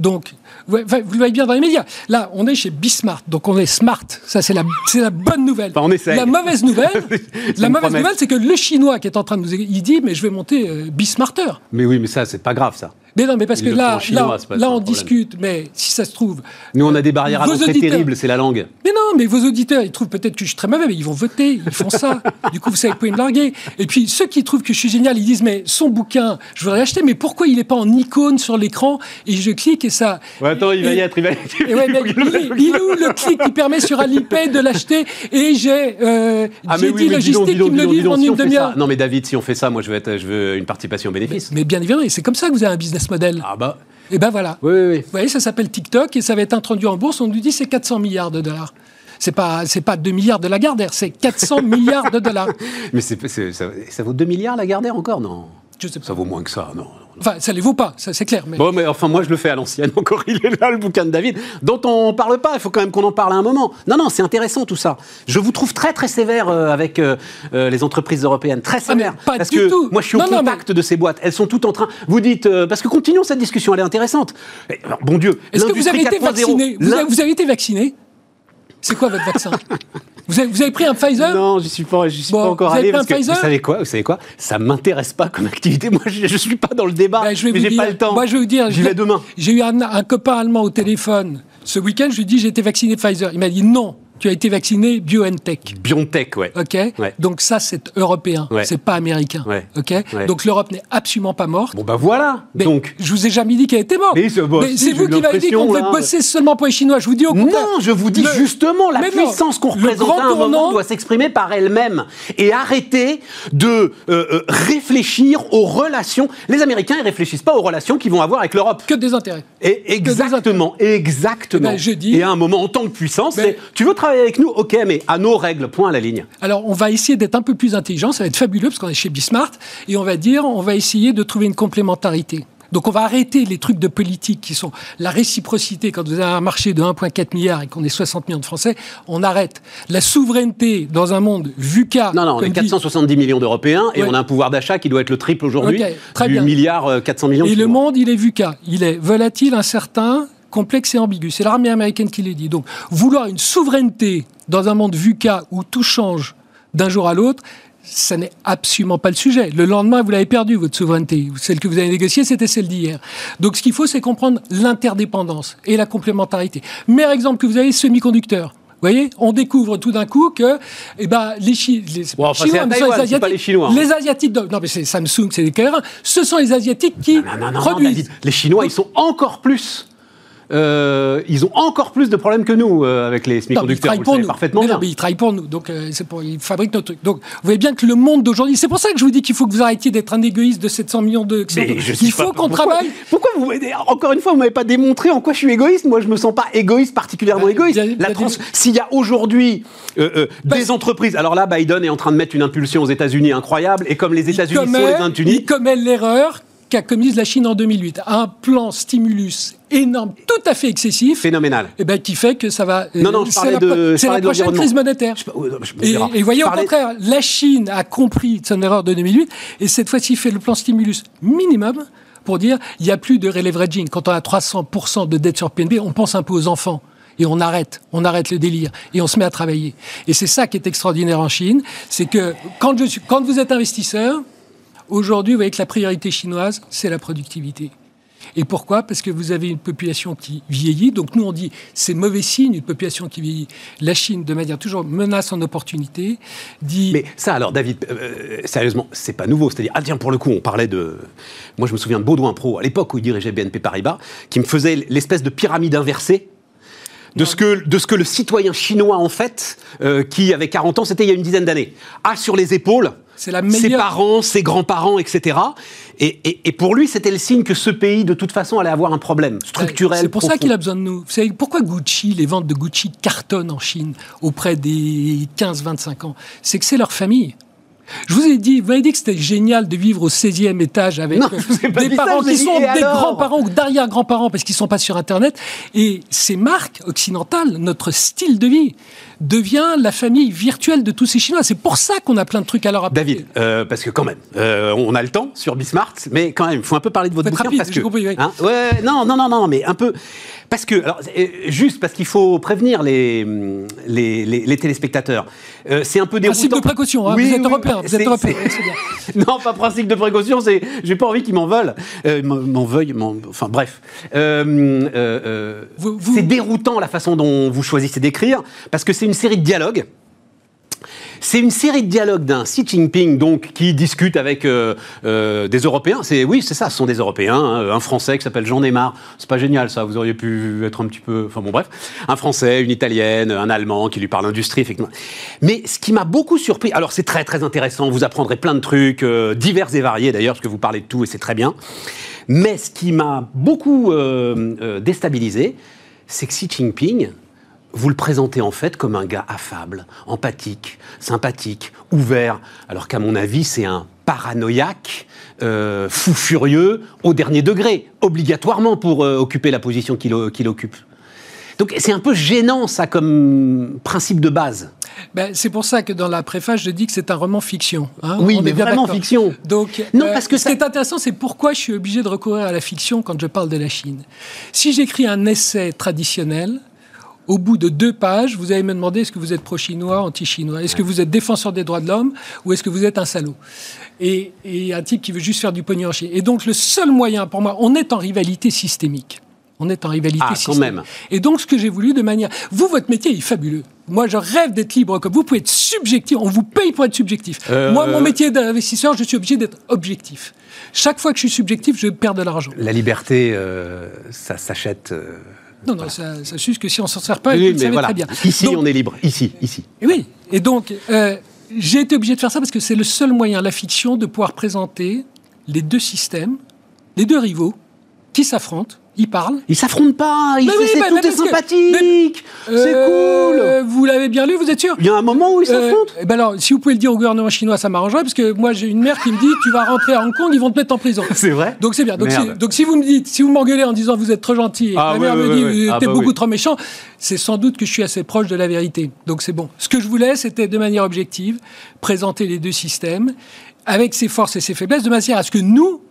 Donc, vous, vous le voyez bien dans les médias. Là, on est chez Bismart, donc on est smart. Ça, c'est la, c'est la bonne nouvelle. Enfin, on essaie. La mauvaise nouvelle, [LAUGHS] la mauvaise nouvelle, c'est que le Chinois qui est en train de nous, il dit, mais je vais monter euh, Bismarter. Mais oui, mais ça, c'est pas grave, ça. Mais non, mais parce que là, là, on discute, mais si ça se trouve. Nous, on a des barrières à l'entrée terribles, c'est la langue. Mais non, mais vos auditeurs, ils trouvent peut-être que je suis très mauvais, mais ils vont voter, ils font ça. [LAUGHS] du coup, vous savez, vous pouvez me larguer. Et puis, ceux qui trouvent que je suis génial, ils disent, mais son bouquin, je voudrais l'acheter, mais pourquoi il n'est pas en icône sur l'écran? Et je clique et ça. Ouais, attends, il va y être, il va y être. le clic qui permet sur Alipay de l'acheter Et j'ai euh, ah, oui, dit logistique qui me le livre en une demi-heure. Non, mais David, si on fait ça, moi, je veux, être, je veux une participation bénéfice. Mais, mais bien évidemment, c'est comme ça que vous avez un business model. Ah bah. Et ben voilà. Oui, oui, oui. Vous voyez, ça s'appelle TikTok et ça va être introduit en bourse. On nous dit c'est 400 milliards de dollars. C'est pas c'est pas 2 milliards de la Gardère, c'est 400 [LAUGHS] milliards de dollars. Mais ça, ça, vaut 2 milliards la Gardère encore? Non Je sais pas. Ça vaut moins que ça, non. Enfin, ça les vaut pas, ça c'est clair. Mais... Bon, mais enfin, moi je le fais à l'ancienne. [LAUGHS] Encore, il est là, le bouquin de David, dont on parle pas. Il faut quand même qu'on en parle à un moment. Non, non, c'est intéressant tout ça. Je vous trouve très, très sévère euh, avec euh, euh, les entreprises européennes. Très ah, sévère. pas parce du que tout. moi je suis au contact de ces boîtes. Elles sont toutes en train. Vous dites. parce que continuons cette discussion, elle est intéressante. bon Dieu. Est-ce que vous avez été vacciné vous avez été vacciné C'est quoi votre vaccin? Vous avez, pris un Pfizer? Non, je suis pas, je suis pas encore allé. Parce que, vous savez quoi Vous savez quoi? Ça m'intéresse pas comme activité. [LAUGHS] Moi, je, ne suis pas dans le débat. Ben, je mais j'ai pas le temps. Moi, je vais vous dire. J'y vais demain. J'ai eu un, un copain allemand au téléphone ce week-end. Je lui ai dit j'ai été vacciné Pfizer. Il m'a dit non tu as été vacciné BioNTech. BioNTech, ouais. Ok. Donc ça, c'est européen, c'est pas américain. Ok. Donc l'Europe n'est absolument pas morte. Bon bah voilà. Donc. Je vous ai jamais dit qu'elle était morte. Mais, c'est vous qui m'avez dit qu'on devait bosser seulement pour les Chinois. Je vous dis au contraire. Non, je vous dis justement la puissance qu'on représente à un moment doit s'exprimer par elle-même et arrêter de euh, euh, réfléchir aux relations. Les Américains, ils réfléchissent pas aux relations qu'ils vont avoir avec l'Europe. Que des intérêts. Et exactement, exactement. Eh ben, je dis... Et à un moment, en tant que puissance, ben tu veux travailler avec nous, ok, mais à nos règles, point à la ligne. Alors, on va essayer d'être un peu plus intelligent, ça va être fabuleux parce qu'on est chez Bismart, et on va dire, on va essayer de trouver une complémentarité. Donc on va arrêter les trucs de politique qui sont la réciprocité. Quand vous avez un marché de 1,4 milliard et qu'on est 60 millions de Français, on arrête. La souveraineté dans un monde VUCA... Non, non, on est 470 millions d'Européens et on a un pouvoir d'achat qui doit être le triple aujourd'hui du bien. milliard 400 euh, millions. Et le monde, il est VUCA. Il est volatile, incertain, complexe et ambigu. C'est l'armée américaine qui l'a dit. Donc, vouloir une souveraineté dans un monde VUCA où tout change d'un jour à l'autre, ça n'est absolument pas le sujet. Le lendemain, vous l'avez perdu, votre souveraineté. Celle que vous avez négociée, c'était celle d'hier. Donc, ce qu'il faut, c'est comprendre l'interdépendance et la complémentarité. Meilleur exemple que vous avez, semi-conducteurs. Vous voyez, on découvre tout d'un coup que eh ben, les, Chinois, les Asiatiques, les Chinois. Les Asiatiques, non mais c'est Samsung, c'est les KR1, ce sont les Asiatiques qui produisent. les Chinois, ils sont encore plus euh, ils ont encore plus de problèmes que nous euh, avec les semi-conducteurs. Ils travaillent parfaitement mais ils travaillent pour nous, donc euh, pour, ils fabriquent notre truc. Donc vous voyez bien que le monde d'aujourd'hui, c'est pour ça que je vous dis qu'il faut que vous arrêtiez d'être un égoïste de 700 millions de. Il faut qu'on travaille. Pourquoi vous encore une fois vous m'avez pas démontré en quoi je suis égoïste Moi je me sens pas égoïste particulièrement bah, égoïste. La trans... S'il y a aujourd'hui bah, des entreprises, alors là Biden est en train de mettre une impulsion aux États-Unis incroyable et comme les États-Unis sont les États-Unis, il commet l'erreur qu'a commise la Chine en 2008. Un plan stimulus énorme, tout à fait excessif. Phénoménal. Et eh ben, qui fait que ça va. Non, non, je parlais la, de. C'est la prochaine crise monétaire. et, et, voyez, au contraire, la Chine a compris son erreur de 2008 et cette fois-ci fait le plan stimulus minimum pour dire il n'y a plus de releveraging. Quand on a 300% de dette sur PNB, on pense un peu aux enfants et on arrête, on arrête le délire et on se met à travailler. Et c'est ça qui est extraordinaire en Chine, c'est que quand, je suis, quand vous êtes investisseur, Aujourd'hui, vous voyez que la priorité chinoise, c'est la productivité. Et pourquoi? Parce que vous avez une population qui vieillit. Donc nous, on dit c'est mauvais signe, une population qui vieillit. La Chine, de manière toujours menace en opportunité, dit... Mais ça, alors, David, euh, sérieusement, c'est pas nouveau. C'est-à-dire, ah tiens, pour le coup, on parlait de... Moi, je me souviens de Baudouin Pro, à l'époque où il dirigeait BNP Paribas, qui me faisait l'espèce de pyramide inversée de ce, que, de ce que le citoyen chinois, en fait, euh, qui avait 40 ans, c'était il y a une dizaine d'années, a sur les épaules ses parents, ses grands-parents, etc. Et, pour lui, c'était le signe que ce pays, de toute façon, allait avoir un problème structurel. C'est pour ça qu'il a besoin de nous. Vous savez, pourquoi Gucci, les ventes de Gucci cartonnent en Chine auprès des 15-25 ans? C'est que c'est leur famille. Je vous ai dit, vous m'avez dit que c'était génial de vivre au 16e étage avec [LAUGHS] des parents qui sont des grands-parents ou d'arrière-grands-parents parce qu'ils ne sont pas sur Internet. Et ces marques occidentales, notre style de vie, devient la famille virtuelle de tous ces Chinois. C'est pour ça qu'on a plein de trucs à leur apporter. David, euh, parce que quand même, euh, on a le temps sur Bismart, mais quand même, il faut un peu parler de votre bouquin. parce que, compris, oui. hein, ouais, non, non, non, non, mais un peu. Parce que, alors, euh, juste parce qu'il faut prévenir les, les, les, téléspectateurs. Euh, c'est un peu déroutant. Principe de précaution, hein, vous êtes européen, vous êtes européen. [LAUGHS] non, pas principe de précaution, c'est, j'ai pas envie qu'ils m'en veulent, m'en veuillent, enfin bref. C'est déroutant la façon dont vous choisissez d'écrire, parce que c'est une série de dialogues c'est une série de dialogues d'un Xi Jinping donc qui discute avec euh, euh, des Européens. C'est oui, c'est ça, ce sont des Européens. Hein. Un Français qui s'appelle Jean Neymar. C'est pas génial ça. Vous auriez pu être un petit peu. Enfin bon, bref. Un Français, une Italienne, un Allemand qui lui parle industrie effectivement. Mais ce qui m'a beaucoup surpris. Alors c'est très très intéressant. Vous apprendrez plein de trucs euh, divers et variés d'ailleurs parce que vous parlez de tout et c'est très bien. Mais ce qui m'a beaucoup déstabilisé, c'est que Xi Jinping vous le présentez en fait comme un gars affable, empathique, sympathique, ouvert, alors qu'à mon avis, c'est un paranoïaque, euh, fou furieux, au dernier degré, obligatoirement pour euh, occuper la position qu'il occupe. Donc c'est un peu gênant ça comme principe de base. Ben, c'est pour ça que dans la préface, je dis que c'est un roman fiction. Hein. oui, mais vraiment fiction. Donc, non, euh, parce que ce qui est intéressant, c'est pourquoi je suis obligé de recourir à la fiction quand je parle de la Chine. Si j'écris un essai traditionnel, au bout de deux pages, vous allez me demander est-ce que vous êtes pro-chinois, anti-chinois? Est-ce que vous êtes défenseur des droits de l'homme ou est-ce que vous êtes un salaud? Et, un type qui veut juste faire du pognon en Chine. Et donc, le seul moyen pour moi, on est en rivalité systémique. On est en rivalité ah, systémique. Quand même. Et donc, ce que j'ai voulu de manière. Vous, votre métier est fabuleux. Moi, je rêve d'être libre comme vous. pouvez être subjectif. On vous paye pour être subjectif. Euh, moi, mon métier d'investisseur, je suis obligé d'être objectif. Chaque fois que je suis subjectif, je perds de l'argent. La liberté, euh, ça s'achète. Euh, non, non, ça, ça que si on s'en sert pas, oui, vous très bien. Ici, on est libre. Ici, ici. oui. Et donc, euh, j'ai été obligé de faire ça parce que c'est le seul moyen, la fiction, de pouvoir présenter les deux systèmes, les deux rivaux qui s'affrontent ils parlent. Ils s'affrontent pas. Ils c'est tout est sympathique. c'est euh, cool. Vous l'avez bien lu, vous êtes sûr Il y a un moment où ils euh, s'affrontent. ben alors, si vous pouvez le dire au gouvernement chinois, ça m'arrangerait parce que moi j'ai une mère qui me dit tu vas rentrer à Hong Kong, ils vont te mettre en prison. [LAUGHS] C'est vrai. Donc c'est bien. Donc si, donc si, vous me dites, si vous m'engueulez en disant vous êtes trop gentil, et ah, ma mère me dit ah, t'es bah beaucoup trop méchant, c'est sans doute que je suis assez proche de la vérité. Donc c'est bon. Ce que je voulais, c'était de manière objective présenter les deux systèmes avec ses forces et ses faiblesses, de manière à ce que nous,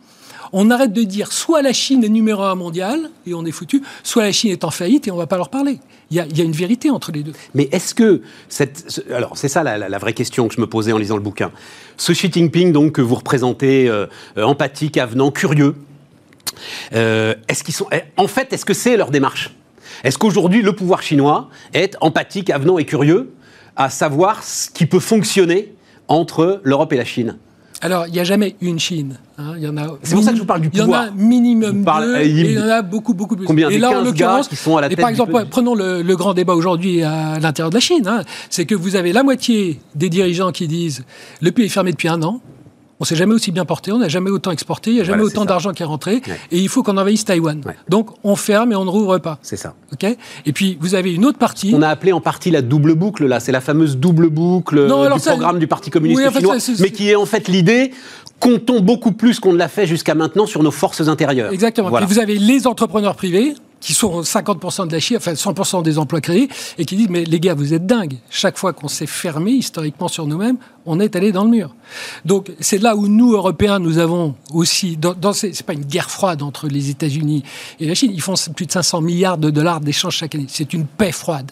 on arrête de dire soit la Chine est numéro un mondial et on est foutu, soit la Chine est en faillite et on ne va pas leur parler. Il y, a, une vérité entre les deux. Mais est-ce que cette, alors c'est ça la, vraie question que je me posais en lisant le bouquin. Ce Xi Jinping donc que vous représentez euh, empathique, avenant, curieux, euh, est-ce qu'ils sont, eh, en fait, est-ce que c'est leur démarche? Est-ce qu'aujourd'hui le pouvoir chinois est empathique, avenant et curieux à savoir ce qui peut fonctionner entre l'Europe et la Chine? Alors, il n'y a jamais une Chine. Hein. Il y en a. C'est pour ça que je vous parle du pouvoir. Il y en a minimum deux, et il y en a beaucoup, beaucoup plus. Combien Et là, en l'occurrence, qui sont à la tête par exemple, prenons le, grand débat aujourd'hui à l'intérieur de la Chine. Hein. C'est que vous avez la moitié des dirigeants qui disent le pays est fermé depuis un an. On s'est jamais aussi bien porté, on n'a jamais autant exporté, il n'y a jamais autant d'argent qui est rentré, et il faut qu'on envahisse Taïwan. Donc on ferme et on ne rouvre pas. C'est ça. Ok? Et puis vous avez une autre partie. On a appelé en partie la double boucle là, c'est la fameuse double boucle du programme du Parti communiste chinois, mais qui est en fait l'idée comptons beaucoup plus qu'on ne l'a fait jusqu'à maintenant sur nos forces intérieures. Exactement. Et vous avez les entrepreneurs privés qui sont 50% de la Chine, enfin 100% des emplois créés, et qui disent, mais les gars, vous êtes dingues. Chaque fois qu'on s'est fermé historiquement sur nous-mêmes, on est allé dans le mur. Donc c'est là où nous, Européens, nous avons aussi, dans, dans pas une guerre froide entre les États-Unis et la Chine, ils font plus de 500 milliards de dollars d'échanges chaque année. C'est une paix froide.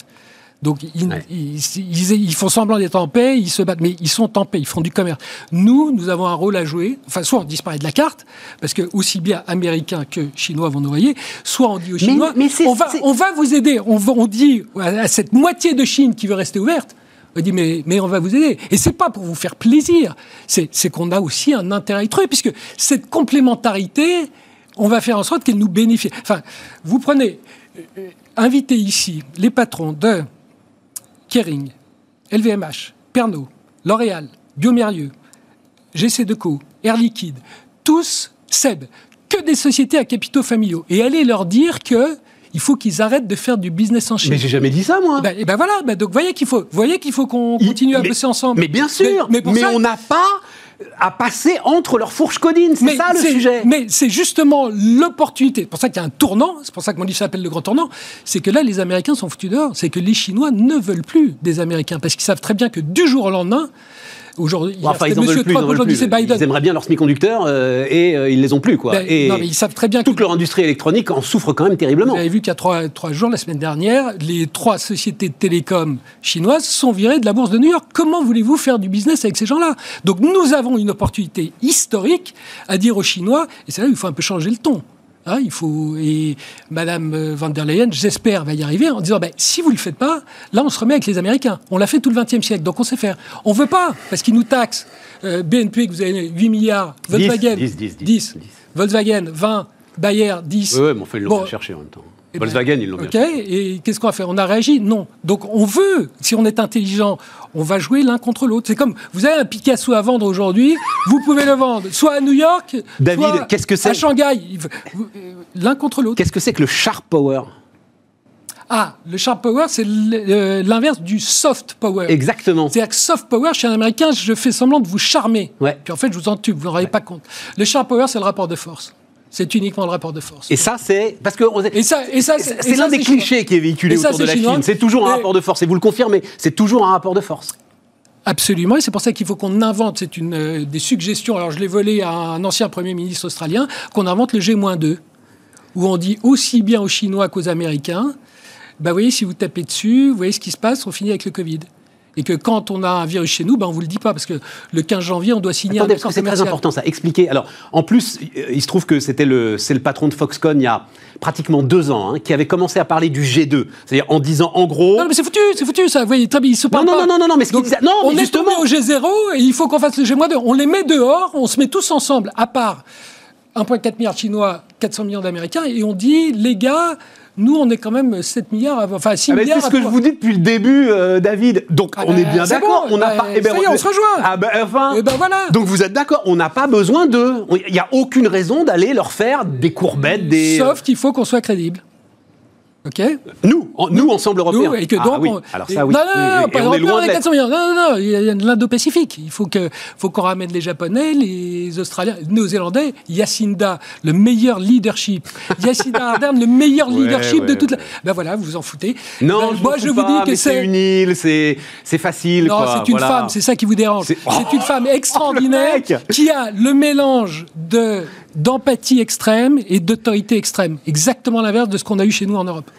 Donc ils, font semblant d'être en paix, ils se battent, mais ils sont en paix, ils font du commerce. Nous, nous avons un rôle à jouer. Enfin, soit on disparaît de la carte, parce que aussi bien Américains que Chinois vont nous voyer, soit on dit aux Chinois, on, va, on, va, vous aider. On, on dit à cette moitié de Chine qui veut rester ouverte, on dit mais, mais on va vous aider. Et c'est pas pour vous faire plaisir, c'est qu'on a aussi un intérêt à y trouver, puisque cette complémentarité, on va faire en sorte qu'elle nous bénéficie. Enfin, vous prenez, euh, euh, invitez ici les patrons de Kering, LVMH, Pernod, L'Oréal, Biomérieux, GC Deco, Air Liquide, tous, SEB, que des sociétés à capitaux familiaux. Et allez leur dire que il faut qu'ils arrêtent de faire du business en Chine. Mais j'ai jamais dit ça, moi. Ben, et ben voilà, ben donc voyez qu'il faut, voyez qu'il faut qu'on continue à bosser ensemble. Mais bien sûr, mais, on n'a pas à passer entre leurs fourches codines. C'est ça le sujet. Mais c'est justement l'opportunité. C'est pour ça qu'il y a un tournant. C'est pour ça que mon livre s'appelle Le Grand Tournant. C'est que là, les Américains sont foutus dehors. C'est que les Chinois ne veulent plus des Américains parce qu'ils savent très bien que du jour au lendemain, Aujourd'hui, enfin, ils en veulent plus. Ils, aimeraient bien leurs semi-conducteurs euh, et euh, ils les ont plus, quoi. Ben, et non, mais ils savent très bien toute leur industrie électronique en souffre quand même terriblement. Vous avez vu qu'il y a trois, trois, jours, la semaine dernière, les trois sociétés de télécom chinoises sont virées de la bourse de New York. Comment voulez-vous faire du business avec ces gens-là? Donc nous avons une opportunité historique à dire aux Chinois, et c'est là où il faut un peu changer le ton. Hein, il faut et Madame euh, van der Leyen, j'espère, va y arriver en disant ben, si vous le faites pas, là on se remet avec les Américains. On l'a fait tout le XXe siècle, donc on sait faire. On veut pas parce qu'ils nous taxent. Euh, BNP que vous avez 8 milliards, Volkswagen 10, 10, 10, Volkswagen 20, Bayer 10. Oui, mais on fait le bon, chercher en même temps. Eh ben, Volkswagen, ils l'ont Ok, et qu'est-ce qu'on a fait On a réagi? Non. Donc on veut, si on est intelligent, on va jouer l'un contre l'autre. C'est comme, vous avez un Picasso à vendre aujourd'hui, vous pouvez le vendre soit à New York, David, qu'est-ce que c'est? À Shanghai. L'un contre l'autre. Qu'est-ce que c'est que le sharp power? Ah, le sharp power, c'est l'inverse du soft power. Exactement. C'est-à-dire que soft power, chez un Américain, je fais semblant de vous charmer. Ouais. Puis en fait, je vous entube, vous n'en rendez pas compte. Le sharp power, c'est le rapport de force. C'est uniquement le rapport de force. Et ça, c'est parce que et ça, et ça, c'est l'un des clichés qui est véhiculé autour de la Chine. C'est toujours un rapport de force. Et vous le confirmez, c'est toujours un rapport de force. Absolument, et c'est pour ça qu'il faut qu'on invente, c'est une euh, des suggestions, alors je l'ai volé à un ancien Premier ministre australien, qu'on invente le G-2, où on dit aussi bien aux Chinois qu'aux Américains, bah, vous voyez, si vous tapez dessus, vous voyez ce qui se passe, on finit avec le Covid et que quand on a un virus chez nous, ben on vous le dit pas parce que le 15 janvier, on doit signer Attendez, un accord c'est très important ça. Expliquer. Alors, en plus, il se trouve que c'était le, c'est le patron de Foxconn il y a pratiquement deux ans hein, qui avait commencé à parler du G2, c'est-à-dire en disant en gros. Non, mais c'est foutu, c'est foutu ça. Vous voyez, très bien, il se parle non, non, non, non, non, mais ce Donc, non, on mais est justement au G0 et il faut qu'on fasse le G-2. On les met dehors, on se met tous ensemble, à part 1,4 milliard de Chinois, 400 millions d'Américains, et on dit les gars nous, on est quand même 7 milliards, enfin 6 ah milliards. C'est ce que je vous dis depuis le début, euh, David. Donc, ah on est ben, bien d'accord. on n'a pas. Eh ben, ça y est, on se rejoint. Ah ben, enfin. Et eh ben voilà. Donc, vous êtes d'accord. On n'a pas besoin d'eux. Il n'y a aucune raison d'aller leur faire des courbettes, des. Sauf qu'il faut qu'on soit crédible. OK Nous, nous, ensemble européens. Nous, et que ah donc, oui. Alors ça, oui. Non, non, non, pas on est loin de 400 millions. Non, non, non, il y a l'Indo-Pacifique. Il faut que, faut qu'on ramène les Japonais, les Australiens, les Néo-Zélandais, Yacinda, le meilleur leadership. [LAUGHS] Yacinda Ardern, le meilleur leadership de toute la. Ben voilà, vous vous en foutez. Non, ben, je moi je vous dis que c'est une île, c'est c'est facile. Non, c'est une femme, c'est ça qui vous dérange. C'est une femme [LAUGHS] extraordinaire qui a le mélange de d'empathie extrême et d'autorité extrême. Exactement l'inverse de ce qu'on a eu chez nous en Europe.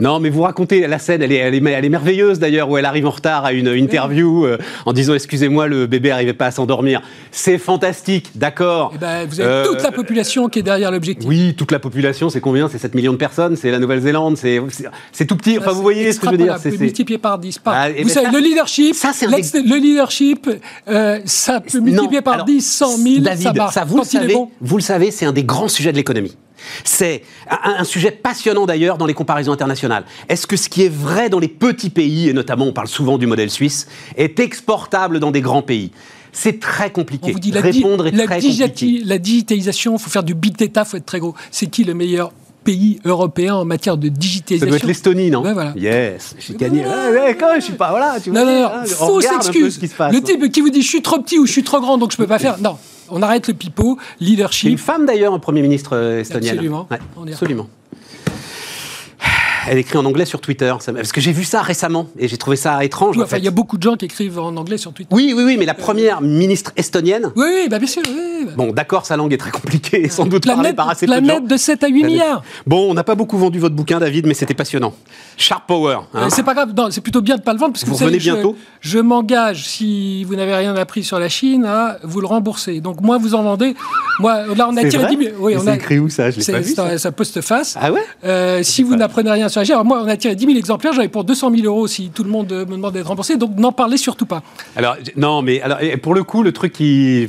Non, mais vous racontez la scène, elle est, elle est, merveilleuse d'ailleurs, où elle arrive en retard à une interview euh, en disant Excusez-moi, le bébé n'arrivait pas à s'endormir. C'est fantastique, d'accord. Eh ben, vous avez toute la population qui est derrière l'objectif. Oui, toute la population, c'est combien? C'est 7 millions de personnes, c'est la Nouvelle-Zélande, c'est tout petit. Enfin, vous voyez ce que je veux dire C'est multiplié par 10. Par... Ah, vous savez, le leadership, ça, le leadership, euh, ça peut multiplier par 10, 100 000, David, ça. Ça, vous, le savez, vous le savez, c'est un des grands sujets de l'économie. C'est un, sujet passionnant d'ailleurs dans les comparaisons internationales. Est-ce que ce qui est vrai dans les petits pays, et notamment on parle souvent du modèle suisse, est exportable dans des grands pays? C'est très compliqué. On vous dit la Répondre est très compliqué. La digitalisation, il faut faire du big data, il faut être très gros. C'est qui le meilleur pays européen en matière de digitalisation? Ça doit être l'Estonie, non? Ouais, voilà. Yes, j'ai gagné. Ouais, ouais, quand je suis pas, voilà. Tu non, non, non, hein, fausse excuse. Le type qui vous dit je suis trop petit ou je suis trop grand donc je peux pas faire. Non, on arrête le pipeau, leadership. Une femme d'ailleurs, un Premier ministre euh, estonien. Absolument. absolument. Elle écrit en anglais sur Twitter. Parce que j'ai vu ça récemment et j'ai trouvé ça étrange. enfin, il y a beaucoup de gens qui écrivent en anglais sur Twitter. Oui, oui, oui, mais la première ministre estonienne. Oui, oui, bah, bien sûr. Bah. Bon, d'accord, sa langue est très compliquée, sans doute parlée par assez peu de gens. de 7 à 8 milliards. Bon, on n'a pas beaucoup vendu votre bouquin, David, mais c'était passionnant. Sharp Power. Hein. c'est pas grave, c'est plutôt bien de ne pas le vendre parce que vous, vous bientôt. Je, m'engage, si vous n'avez rien appris sur la Chine, à vous le rembourser. Donc, moi, vous en vendez. Moi, là, on a tiré 10 000. Oui, on a écrit où ça? Je l'ai pas vu. Ça, poste-face. Ah ouais? Euh, Si vous n'apprenez rien sur la Chine, alors moi, on a tiré 10 000 exemplaires, j'avais pour 200 000 euros si tout le monde me demande d'être remboursé, donc n'en parlez surtout pas. Alors, non, mais alors, pour le coup, le truc qui.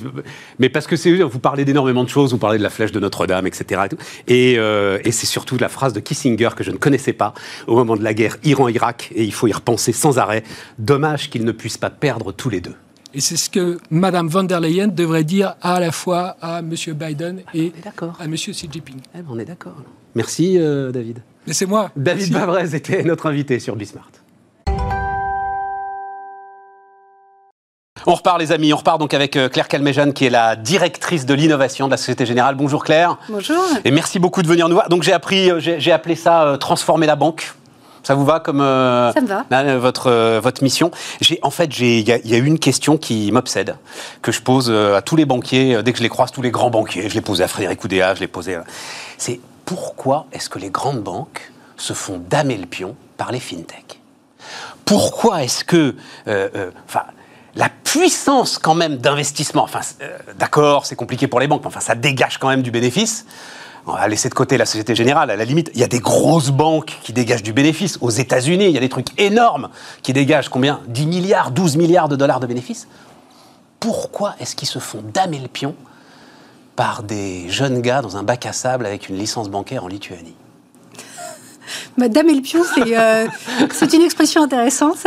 Mais parce que c'est, vous parlez d'énormément de choses, vous parlez de la flèche de Notre-Dame, etc. Et, euh, et c'est surtout la phrase de Kissinger que je ne connaissais pas au moment de la guerre Iran-Irak, et il faut y repenser sans arrêt. Dommage qu'ils ne puissent pas perdre tous les deux. Et c'est ce que Mme von der Leyen devrait dire à la fois à M. Biden et ah, à M. Xi Jinping. Eh ben, on est d'accord. Merci David. c'est moi. David Bavrez était notre invité sur Bismart. On repart les amis, on repart donc avec Claire Calmejane qui est la directrice de l'innovation de la Société Générale. Bonjour Claire. Bonjour. Et merci beaucoup de venir nous voir. Donc j'ai appris, j'ai appelé ça transformer la banque. Ça vous va comme euh, Ça me va. Euh, votre, euh, votre mission? En fait, il y, a une question qui m'obsède, que je pose à tous les banquiers, dès que je les croise, tous les grands banquiers. Je l'ai posé à Frédéric Oudéa, je l'ai posé. C'est pourquoi est-ce que les grandes banques se font damer le pion par les fintechs? Pourquoi est-ce que. Enfin la puissance quand même d'investissement, enfin d'accord, c'est compliqué pour les banques, mais enfin ça dégage quand même du bénéfice on va laisser de côté la Société Générale, à la limite, il y a des grosses banques qui dégagent du bénéfice. Aux États-Unis, il y a des trucs énormes qui dégagent combien? 10 milliards, 12 milliards de dollars de bénéfices? Pourquoi est-ce qu'ils se font damer le pion par des jeunes gars dans un bac à sable avec une licence bancaire en Lituanie? Madame et le pion, euh, c'est une expression intéressante.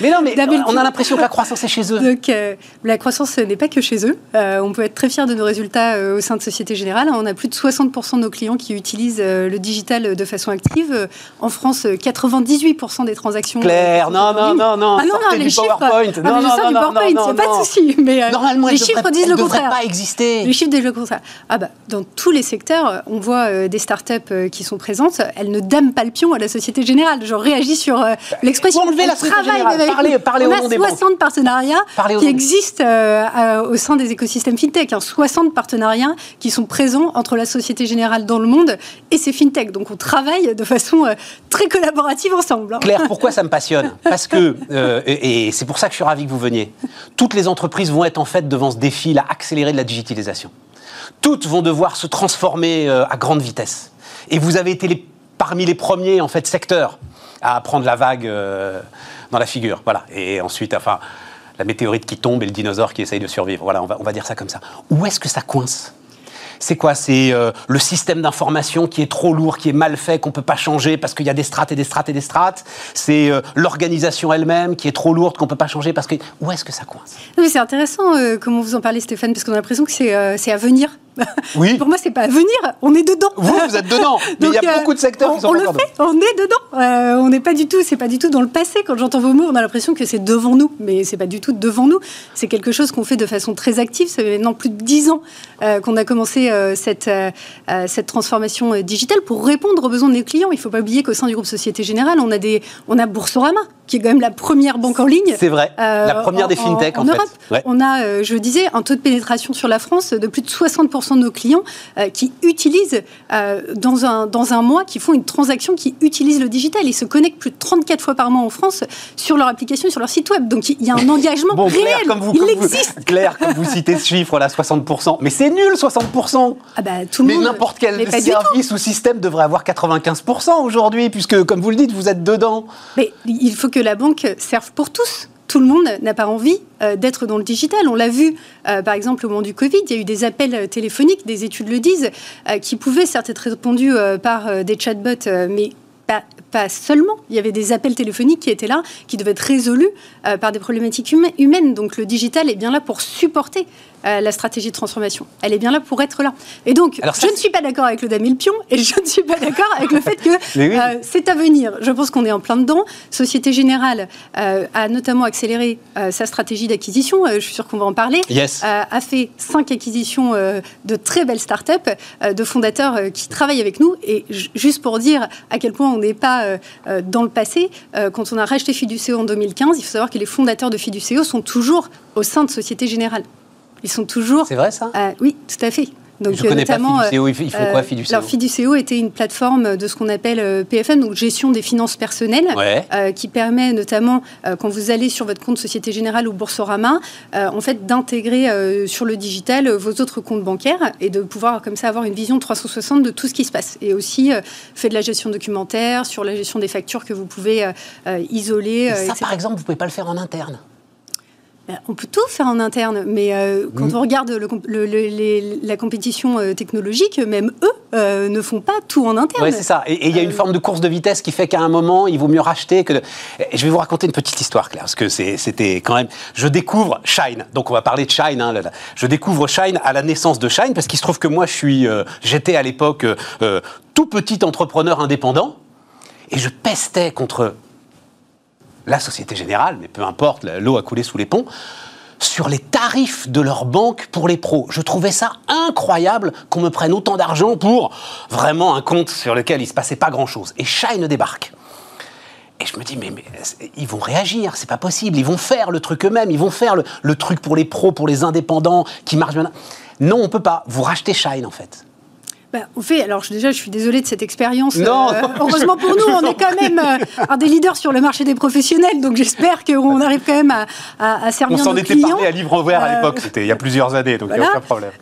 Mais non, mais on a l'impression que la croissance est chez eux. Donc, euh, la croissance n'est pas que chez eux. Euh, on peut être très fier de nos résultats au sein de Société Générale. On a plus de 60% de nos clients qui utilisent le digital de façon active. En France, 98% des transactions. Claire, non, non, non, non. Ah non, non, les chiffres. PowerPoint. Ah, non, non, non, du PowerPoint, n'y a pas de souci. Mais Normalement, les chiffres disent le contraire. pas exister. Les chiffres disent le contraire. Ah bah, dans tous les secteurs, on voit des startups qui sont présentes. Elles ne dament pas le pion à la Société Générale. Je réagis sur euh, l'expression. Enlever la Société Générale. Parlez, parlez on a 60 partenariats qui existent euh, euh, au sein des écosystèmes fintech. 60 hein. partenariats qui sont présents entre la Société Générale dans le monde et ces fintech. Donc on travaille de façon très collaborative ensemble. Hein. Claire, pourquoi [LAUGHS] ça me passionne? Parce que, et, et c'est pour ça que je suis ravi que vous veniez, toutes les entreprises vont être en fait devant ce défi, là, accéléré de la digitalisation. Toutes vont devoir se transformer à grande vitesse. Et vous avez été les parmi les premiers en fait secteurs à prendre la vague euh, dans la figure. Voilà. Et ensuite, enfin, la météorite qui tombe et le dinosaure qui essaye de survivre. Voilà, on va, on va dire ça comme ça. Où est-ce que ça coince? C'est quoi C'est euh, le système d'information qui est trop lourd, qui est mal fait, qu'on ne peut pas changer parce qu'il y a des strates et des strates et des strates? C'est euh, l'organisation elle-même qui est trop lourde, qu'on ne peut pas changer parce que... Où est-ce que ça coince? C'est intéressant comment vous en parlez, Stéphane, parce qu'on a l'impression que c'est à venir. [LAUGHS] Oui. Pour moi, c'est pas à venir, on est dedans. Vous, vous êtes dedans. [LAUGHS] Mais il y a euh, beaucoup de secteurs on, qui sont on le fait, on est dedans. Euh, on n'est pas du tout, c'est pas du tout dans le passé. Quand j'entends vos mots, on a l'impression que c'est devant nous, mais c'est pas du tout devant nous. C'est quelque chose qu'on fait de façon très active. Ça fait maintenant plus de dix ans euh, qu'on a commencé cette cette transformation digitale pour répondre aux besoins de nos clients. Il faut pas oublier qu'au sein du groupe Société Générale, on a on a Boursorama qui est quand même la première banque en ligne. C'est vrai, la première des fintechs en, Europe. On a, je disais, un taux de pénétration sur la France de plus de 60% de nos clients euh, qui utilisent euh, dans, un, dans un mois, qui font une transaction, qui utilisent le digital. Ils se connectent plus de 34 fois par mois en France sur leur application, sur leur site web. Donc il y a un [LAUGHS] engagement bon, réel. comme vous, il existe. Claire, comme vous citez ce chiffre là, 60%. Mais c'est nul, 60%. Ah bah, tout le mais n'importe quel service ou système devrait avoir 95% aujourd'hui, puisque, comme vous le dites, vous êtes dedans. Mais il faut que la banque serve pour tous tout le monde n'a pas envie euh, d'être dans le digital. On l'a vu, euh, par exemple, au moment du Covid, il y a eu des appels téléphoniques, des études le disent, euh, qui pouvaient certes être répondus par des chatbots, mais pas, pas, seulement. Il y avait des appels téléphoniques qui étaient là, qui devaient être résolus par des problématiques humaines. Donc le digital est bien là pour supporter euh, la stratégie de transformation. Elle est bien là pour être là. Et donc, je ne suis pas d'accord avec le Damien Pion et je ne suis pas d'accord avec le fait que [LAUGHS] euh, c'est à venir. Je pense qu'on est en plein dedans. Société Générale euh, a notamment accéléré sa stratégie d'acquisition. je suis sûr qu'on va en parler. Yes. a fait cinq acquisitions de très belles startups, de fondateurs qui travaillent avec nous. Et juste pour dire à quel point on n'est pas dans le passé, quand on a racheté Fiduceo en 2015, il faut savoir que les fondateurs de Fiduceo sont toujours au sein de Société Générale. Ils sont toujours. C'est vrai ça? euh, Oui, tout à fait. Donc, je connais pas Fiduceo. Ils font quoi, euh, Fiduceo Alors, Fiduceo était une plateforme de ce qu'on appelle euh, PFM, donc gestion des finances personnelles, qui permet notamment, quand vous allez sur votre compte Société Générale ou Boursorama, en fait, d'intégrer sur le digital vos autres comptes bancaires et de pouvoir comme ça avoir une vision 360 de tout ce qui se passe. Et aussi fait de la gestion documentaire, sur la gestion des factures que vous pouvez isoler. ça, par exemple, vous ne pouvez pas le faire en interne? On peut tout faire en interne, mais euh, quand mm. on regarde la compétition euh, technologique, même eux euh, ne font pas tout en interne. Oui, c'est ça. Et il y a une forme de course de vitesse qui fait qu'à un moment, il vaut mieux racheter que. Je vais vous raconter une petite histoire, Claire, parce que c'était quand même. Je découvre Shine. Donc, on va parler de Shine. Hein, Je découvre Shine à la naissance de Shine, parce qu'il se trouve que moi, je suis. J'étais à l'époque tout petit entrepreneur indépendant, et je pestais contre la Société Générale, mais peu importe, l'eau a coulé sous les ponts, sur les tarifs de leur banque pour les pros. Je trouvais ça incroyable qu'on me prenne autant d'argent pour vraiment un compte sur lequel il ne se passait pas grand-chose. Et Shine débarque. Et je me dis, mais, ils vont réagir, c'est pas possible, ils vont faire le truc eux-mêmes, ils vont faire le, truc pour les pros, pour les indépendants, qui marche bien. Non, on peut pas. Vous rachetez Shine, en fait. Bah, on fait, alors déjà, je suis désolée de cette expérience. Non, euh, heureusement pour nous, [LAUGHS] on est quand même euh, un des leaders sur le marché des professionnels, donc j'espère qu'on arrive quand même à, à, à servir nos clients. On s'en était parlé à livre ouvert à l'époque, c'était il y a plusieurs années, donc il n'y a aucun problème.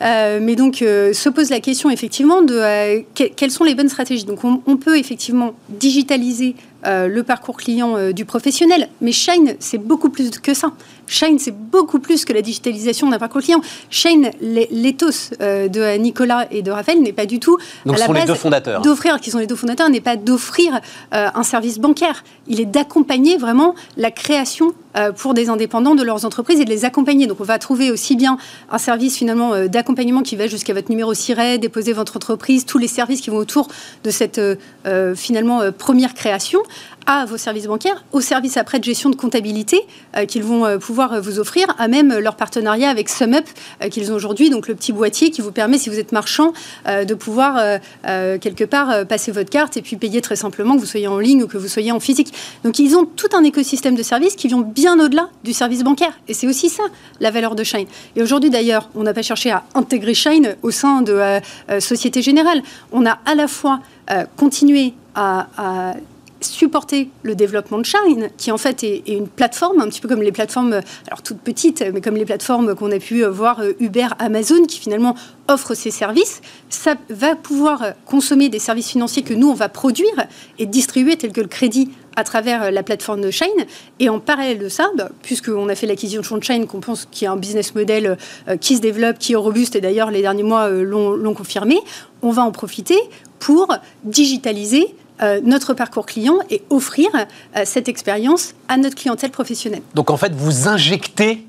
mais donc, se pose la question effectivement de quelles sont les bonnes stratégies. Donc, on peut effectivement digitaliser euh, le parcours client euh, du professionnel. Mais Shine, c'est beaucoup plus que ça. Shine, c'est beaucoup plus que la digitalisation d'un parcours client. Shine, l'éthos euh, de Nicolas et de Raphaël n'est pas du tout Donc, à la les deux fondateurs. d'offrir, qui sont les deux fondateurs, n'est pas d'offrir un service bancaire. Il est d'accompagner vraiment la création pour des indépendants de leurs entreprises et de les accompagner. Donc on va trouver aussi bien un service finalement d'accompagnement qui va jusqu'à votre numéro SIRET, déposer votre entreprise, tous les services qui vont autour de cette finalement première création à vos services bancaires, aux services après de gestion de comptabilité euh, qu'ils vont euh, pouvoir euh, vous offrir, à même leur partenariat avec SumUp qu'ils ont aujourd'hui, donc le petit boîtier qui vous permet, si vous êtes marchand, de pouvoir quelque part passer votre carte et puis payer très simplement, que vous soyez en ligne ou que vous soyez en physique. Donc ils ont tout un écosystème de services qui vont bien au-delà du service bancaire. Et c'est aussi ça, la valeur de Shine. Et aujourd'hui d'ailleurs, on n'a pas cherché à intégrer Shine au sein de Société Générale. On a à la fois continué à supporter le développement de Shine, qui en fait est, une plateforme, un petit peu comme les plateformes, alors toutes petites, mais comme les plateformes qu'on a pu voir euh, Uber, Amazon, qui finalement offrent ces services, ça va pouvoir consommer des services financiers que nous, on va produire et distribuer, tels que le crédit à travers euh, la plateforme de Shine. Et en parallèle de ça, bah, puisqu'on a fait l'acquisition de Shine, qu'on pense qu'il y a un business model euh, qui se développe, qui est robuste, et d'ailleurs les derniers mois l'ont confirmé, on va en profiter pour digitaliser euh, notre parcours client et offrir euh, cette expérience à notre clientèle professionnelle. Donc en fait, vous injectez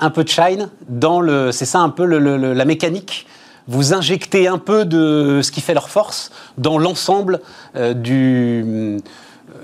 un peu de shine dans le. C'est ça un peu la mécanique vous injectez un peu de ce qui fait leur force dans l'ensemble euh, du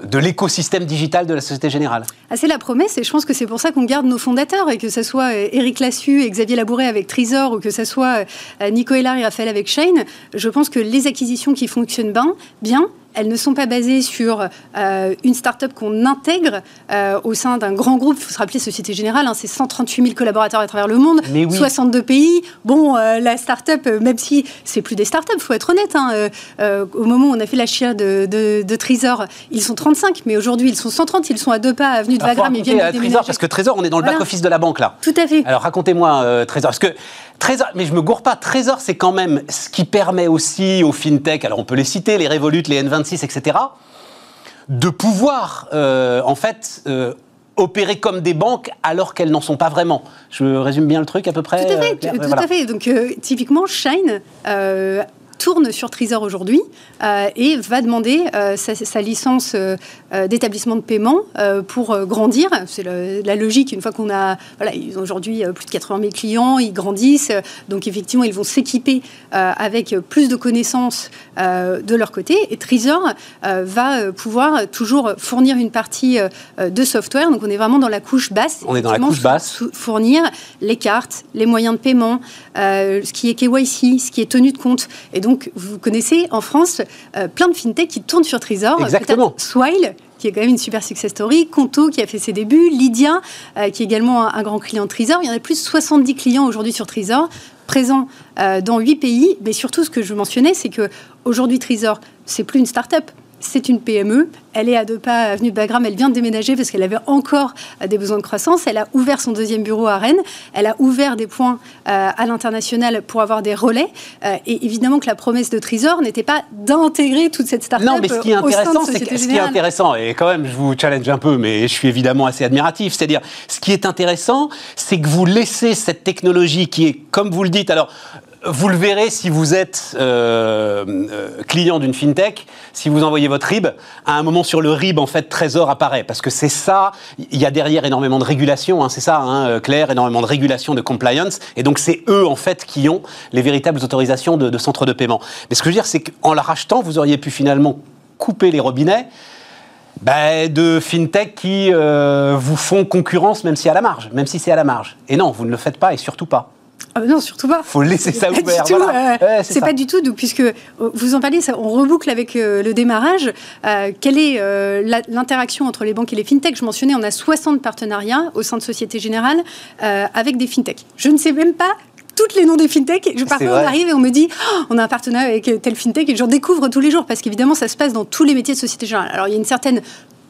de l'écosystème digital de la Société Générale. Ah, c'est la promesse et je pense que c'est pour ça qu'on garde nos fondateurs et que ce soit Eric Lassu et Xavier Labouret avec Trésor ou que ce soit Nico Hélard et Raphaël avec Shane. Je pense que les acquisitions qui fonctionnent bien, bien elles ne sont pas basées sur euh, une start-up qu'on intègre euh, au sein d'un grand groupe. Il faut se rappeler, Société Générale, hein, c'est 138 000 collaborateurs à travers le monde, 62 pays. Bon, euh, la start-up, même si c'est plus des start-up, il faut être honnête. Hein, au moment où on a fait la chia de, de, Trésor, ils sont 35, mais aujourd'hui, ils sont 130. Ils sont à deux pas avenue de Wagram. Ils viennent de Trésor, parce que Trésor, on est dans le back-office de la banque, là. Tout à fait. Alors, racontez-moi, Trésor. Parce que Trésor, mais je me gourre pas. Trésor, c'est quand même ce qui permet aussi aux fintech, alors on peut les citer, les Revolut, les N26, etc., de pouvoir, euh, en fait, euh, opérer comme des banques alors qu'elles n'en sont pas vraiment. Je résume bien le truc à peu près. Tout à fait. tout à fait. Donc, euh, typiquement, Shine tourne sur Trésor aujourd'hui euh, et va demander euh, sa, licence euh, d'établissement de paiement pour grandir. C'est la logique, une fois qu'on a... Voilà, ils ont aujourd'hui plus de 80 000 clients, ils grandissent, donc effectivement, ils vont s'équiper avec plus de connaissances de leur côté. Et Trésor va pouvoir toujours fournir une partie de software. Donc on est vraiment dans la couche basse. On est dans la couche basse. Fournir les cartes, les moyens de paiement, ce qui est KYC, ce qui est tenue de compte. Et donc, vous connaissez en France euh, plein de fintech qui tournent sur Trésor. Exactement. Swile, qui est quand même une super success story, Conto qui a fait ses débuts, Lydia euh, qui est également un, grand client de Trésor. Il y en a plus de 70 clients aujourd'hui sur Trésor, présents euh, dans 8 pays. Mais surtout, ce que je mentionnais, c'est que aujourd'hui Trésor, c'est plus une start-up c'est une PME. Elle est à deux pas avenue de Bagram. Elle vient de déménager parce qu'elle avait encore des besoins de croissance. Elle a ouvert son deuxième bureau à Rennes. Elle a ouvert des points à l'international pour avoir des relais. et évidemment que la promesse de Trésor n'était pas d'intégrer toute cette start-up. Non, mais ce qui est intéressant, c'est ce qui est intéressant, et quand même, je vous challenge un peu, mais je suis évidemment assez admiratif. C'est-à-dire, ce qui est intéressant, c'est que vous laissez cette technologie qui est, comme vous le dites, alors vous le verrez si vous êtes euh, euh, client d'une fintech, si vous envoyez votre RIB, à un moment sur le RIB, en fait, Trésor apparaît. Parce que c'est ça, il y a derrière énormément de régulation, hein, c'est ça, hein, euh, Claire, énormément de régulation, de compliance. Et donc, c'est eux, en fait, qui ont les véritables autorisations de, de centres de paiement. Mais ce que je veux dire, c'est qu'en la rachetant, vous auriez pu finalement couper les robinets ben, de fintech qui vous font concurrence, même si à la marge, même si c'est à la marge. Et non, vous ne le faites pas et surtout pas. Ah non, surtout pas. faut laisser ça ouvert. Euh, c'est pas du tout, puisque euh, vous en parlez, ça, on reboucle avec euh, le démarrage. quelle est l'interaction entre les banques et les fintechs? Je mentionnais, on a 60 partenariats au sein de Société Générale avec des fintechs. Je ne sais même pas tous les noms des fintechs. Je, parfois, on arrive et on me dit oh, on a un partenariat avec tel fintech et j'en découvre tous les jours parce qu'évidemment, ça se passe dans tous les métiers de Société Générale. Alors, il y a une certaine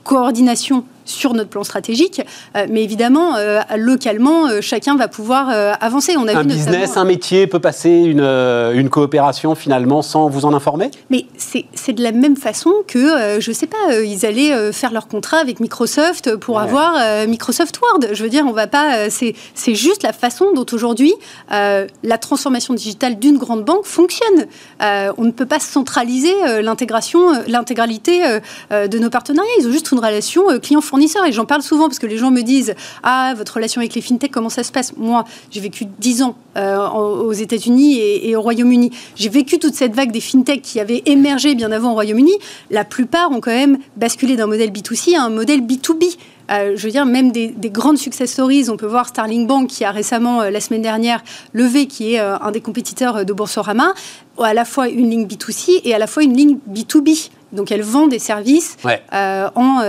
coordination sur notre plan stratégique, euh, mais évidemment, euh, localement, euh, chacun va pouvoir avancer. On a un business, un métier peut passer une, une, coopération finalement sans vous en informer? Mais c'est de la même façon que, je ne sais pas, ils allaient faire leur contrat avec Microsoft pour avoir Microsoft Word. Je veux dire, on va pas. c'est juste la façon dont aujourd'hui la transformation digitale d'une grande banque fonctionne. on ne peut pas centraliser l'intégration, l'intégralité de nos partenariats. Ils ont juste une relation client-fournisseur et j'en parle souvent parce que les gens me disent Ah, votre relation avec les fintechs, comment ça se passe? Moi, j'ai vécu 10 ans euh, aux États-Unis et, au Royaume-Uni. J'ai vécu toute cette vague des fintechs qui avaient émergé bien avant au Royaume-Uni. La plupart ont quand même basculé d'un modèle B2C à un modèle B2B. Euh, je veux dire, même des, grandes success stories, on peut voir Starling Bank qui a récemment, euh, la semaine dernière, levé, qui est un des compétiteurs de Boursorama, à la fois une ligne B2C et à la fois une ligne B2B. Donc elle vend des services euh, en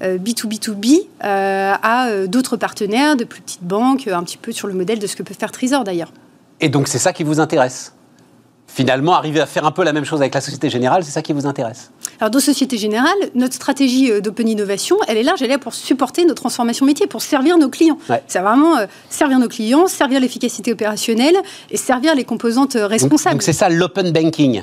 B2B2B euh, euh, à d'autres partenaires, de plus petites banques, un petit peu sur le modèle de ce que peut faire Trésor d'ailleurs. Et donc c'est ça qui vous intéresse? Finalement, arriver à faire un peu la même chose avec la Société Générale, c'est ça qui vous intéresse? Alors, dans Société Générale, notre stratégie d'open innovation, elle est large, elle est là pour supporter nos transformations métiers, pour servir nos clients. C'est vraiment servir nos clients, servir l'efficacité opérationnelle et servir les composantes responsables. donc c'est ça l'open banking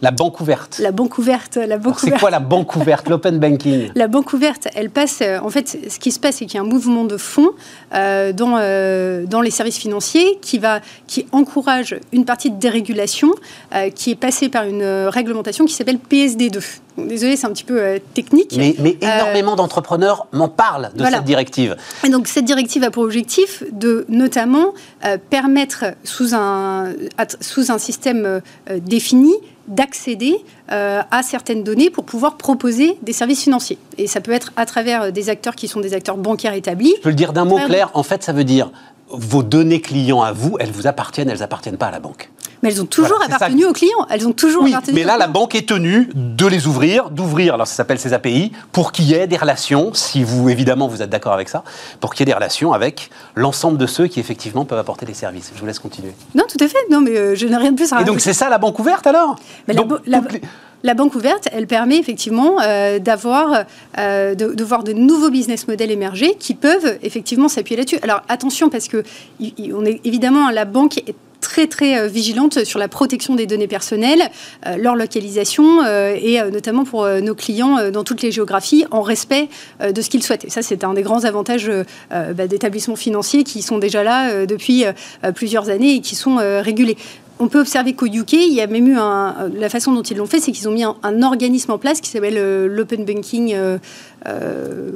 la banque ouverte. La banque ouverte, la banque C'est quoi la banque ouverte, l'open banking [LAUGHS] La banque ouverte, elle passe. Euh, en fait, ce qui se passe, c'est qu'il y a un mouvement de fonds euh, dans, euh, dans les services financiers qui va, qui encourage une partie de dérégulation qui est passée par une réglementation qui s'appelle PSD2. désolé, c'est un petit peu technique. Mais, mais énormément d'entrepreneurs m'en parlent de cette directive. Et donc cette directive a pour objectif de notamment permettre sous un, sous un système défini d'accéder euh, à certaines données pour pouvoir proposer des services financiers. Et ça peut être à travers des acteurs qui sont des acteurs bancaires établis. Je peux le dire d'un mot clair, en fait ça veut dire vos données clients à vous, elles vous appartiennent, elles appartiennent pas à la banque. Mais elles ont toujours appartenu aux clients. Elles ont toujours oui, Mais là, la banque est tenue de les ouvrir, d'ouvrir, alors ça s'appelle ces API, pour qu'il y ait des relations, si vous, évidemment, vous êtes d'accord avec ça, pour qu'il y ait des relations avec l'ensemble de ceux qui, effectivement, peuvent apporter des services. Je vous laisse continuer. Non, tout à fait. Non, mais euh, je n'ai rien de plus à Et donc, c'est ça la banque ouverte, alors? La, banque ouverte, elle permet effectivement euh, d'avoir, euh, de, voir de nouveaux business models émerger qui peuvent effectivement s'appuyer là-dessus. Alors attention parce que on est évidemment la banque est très très euh, vigilante sur la protection des données personnelles, euh, leur localisation euh, et notamment pour nos clients dans toutes les géographies en respect de ce qu'ils souhaitent. Et ça, c'est un des grands avantages bah, d'établissements financiers qui sont déjà là depuis plusieurs années et qui sont régulés on peut observer qu'au UK, il y a même eu un, la façon dont ils l'ont fait, c'est qu'ils ont mis un, organisme en place qui s'appelle l'Open Banking euh,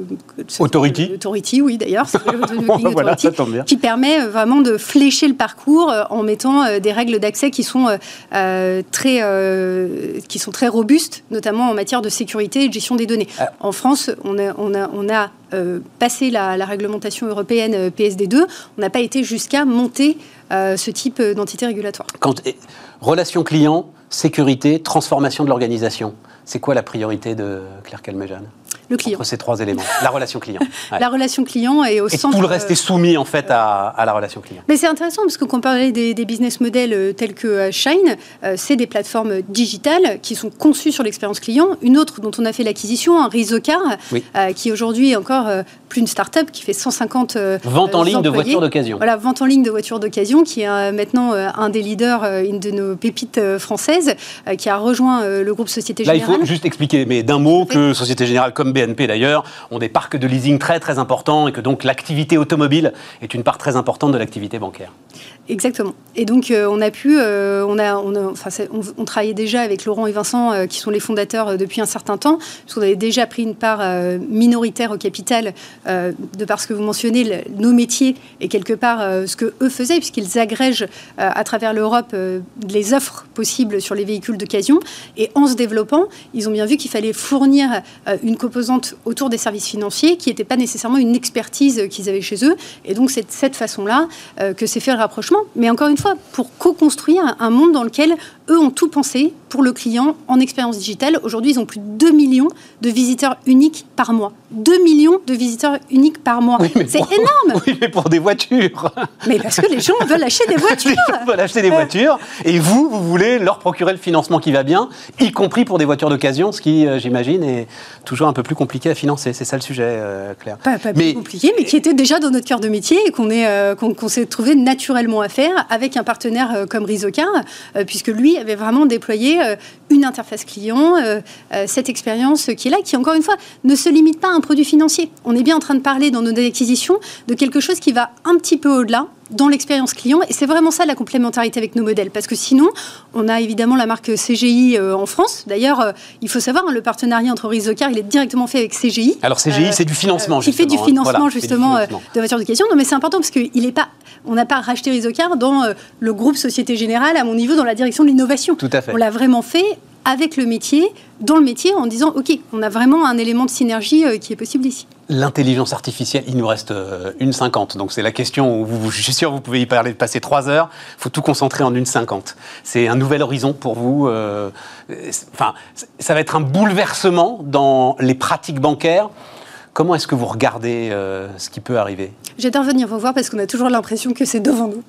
Authority Authority, oui d'ailleurs, [LAUGHS] qui permet euh, vraiment de flécher le parcours euh, en mettant des règles d'accès qui sont très qui sont très robustes, notamment en matière de sécurité et de gestion des données. Ah. En France, on a, on a, on a passé la, réglementation européenne PSD2, on n'a pas été jusqu'à monter ce type d'entité régulatoire. Quand, relation client, sécurité, transformation de l'organisation, c'est quoi la priorité de Claire Calmejane? Le client. Entre ces trois éléments, la relation client. [LAUGHS] La relation client est au et centre. Tout le reste est soumis en fait à, la relation client. Mais c'est intéressant parce que quand on parlait des, business models tels que Shine, c'est des plateformes digitales qui sont conçues sur l'expérience client. Une autre dont on a fait l'acquisition, un Rizocar, qui aujourd'hui est encore plus une start-up qui fait 150 vente en ligne de voitures d'occasion. Voilà, vente en ligne de voitures d'occasion, qui est maintenant un des leaders, une de nos pépites françaises, qui a rejoint le groupe Société Générale. Là, il faut juste expliquer, mais d'un mot, que Société Générale comme BNP d'ailleurs ont des parcs de leasing très très importants et que donc l'activité automobile est une part très importante de l'activité bancaire. Exactement. Et donc, euh, on a pu, euh, on, a, on, enfin, on, travaillait déjà avec Laurent et Vincent, euh, qui sont les fondateurs depuis un certain temps, puisqu'on avait déjà pris une part minoritaire au capital, de par ce que vous mentionnez, nos métiers et quelque part ce que eux faisaient, puisqu'ils agrègent à travers l'Europe les offres possibles sur les véhicules d'occasion. Et en se développant, ils ont bien vu qu'il fallait fournir une composante autour des services financiers qui n'était pas nécessairement une expertise qu'ils avaient chez eux. Et donc, c'est de cette façon-là que s'est fait le rapprochement mais encore une fois, pour co-construire un monde dans lequel eux ont tout pensé pour le client en expérience digitale. Aujourd'hui, ils ont plus de 2 millions de visiteurs uniques par mois. 2 millions de visiteurs uniques par mois. c'est énorme [LAUGHS] Oui, mais pour des voitures Mais parce que les gens veulent acheter des [LAUGHS] voitures Les gens veulent acheter des voitures, et vous, vous voulez leur procurer le financement qui va bien, y compris pour des voitures d'occasion, ce qui, euh, j'imagine, est toujours un peu plus compliqué à financer. C'est ça le sujet, euh, Claire Pas, pas mais... plus compliqué, mais qui était déjà dans notre cœur de métier et qu'on euh, qu'on s'est trouvé naturellement à faire avec un partenaire comme Rizocar, puisque lui avait vraiment déployé une interface client, cette expérience qui est là, qui encore une fois ne se limite pas à un produit financier. On est bien en train de parler dans nos acquisitions de quelque chose qui va un petit peu au-delà dans l'expérience client. Et c'est vraiment ça la complémentarité avec nos modèles. Parce que sinon, on a évidemment la marque CGI euh, en France. D'ailleurs, euh, il faut savoir, hein, le partenariat entre Rizocar, il est directement fait avec CGI. Alors CGI, c'est du financement, Qui fait du hein. financement, justement, de voitures d'occasion. Non, mais c'est important parce qu'il est pas... On n'a pas racheté Rizocar dans le groupe Société Générale, à mon niveau, dans la direction de l'innovation. Tout à fait. On l'a vraiment fait avec le métier, dans le métier, en disant, OK, on a vraiment un élément de synergie qui est possible ici. L'intelligence artificielle, il nous reste euh, une cinquante. Donc c'est la question où vous, je suis sûr vous pouvez y parler, passer trois heures. Il faut tout concentrer en une cinquante. C'est un nouvel horizon pour vous. Euh, enfin, ça va être un bouleversement dans les pratiques bancaires. Comment est-ce que vous regardez euh, ce qui peut arriver? J'adore venir vous voir parce qu'on a toujours l'impression que c'est devant nous.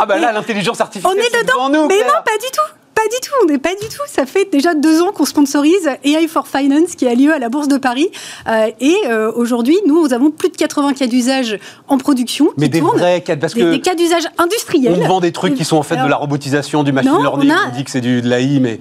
ah ben là, [LAUGHS] l'intelligence artificielle, on est, dedans. nous. Mais non, pas du tout. Pas du tout, on n'est pas du tout. Ça fait déjà deux ans qu'on sponsorise AI for Finance qui a lieu à la Bourse de Paris. Euh, et euh, aujourd'hui, nous, nous avons plus de 80 cas d'usage en production. Mais des vrais cas, parce que. Des cas d'usage industriels. On vend des trucs qui sont en fait de la robotisation, du machine learning. On, dit que c'est de l'AI, mais.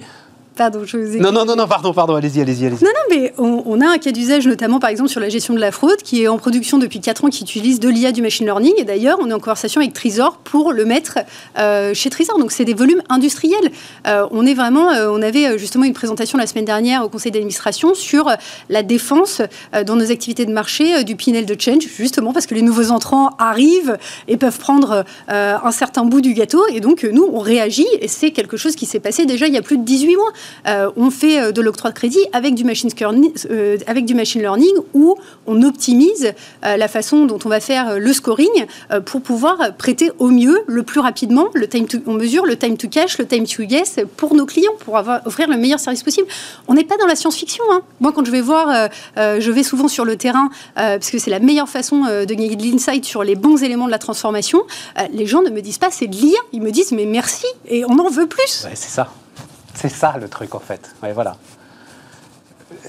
Pardon, je vous ai... Non, non, non, non, pardon, pardon, allez-y, allez-y, allez-y. Non, non, mais on, a un cas d'usage, notamment par exemple sur la gestion de la fraude, qui est en production depuis 4 ans, qui utilise de l'IA du machine learning. Et d'ailleurs, on est en conversation avec Trisor pour le mettre euh, chez Trisor. Donc, c'est des volumes industriels. Euh, on est vraiment, euh, on avait justement une présentation la semaine dernière au conseil d'administration sur la défense dans nos activités de marché du Pinel de Change, justement parce que les nouveaux entrants arrivent et peuvent prendre un certain bout du gâteau. Et donc, nous, on réagit et c'est quelque chose qui s'est passé déjà il y a plus de 18 mois. Euh, on fait euh, de l'octroi de crédit avec du, machine euh, learning où on optimise la façon dont on va faire le scoring pour pouvoir prêter au mieux, le plus rapidement, le time to, on mesure le time to cash, le time to yes pour nos clients, pour offrir le meilleur service possible. On n'est pas dans la science-fiction. Hein. Moi, quand je vais voir, je vais souvent sur le terrain parce que c'est la meilleure façon de gagner de l'insight sur les bons éléments de la transformation. les gens ne me disent pas c'est de l'IA, ils me disent mais merci et on en veut plus. c'est ça. C'est ça le truc en fait. voilà.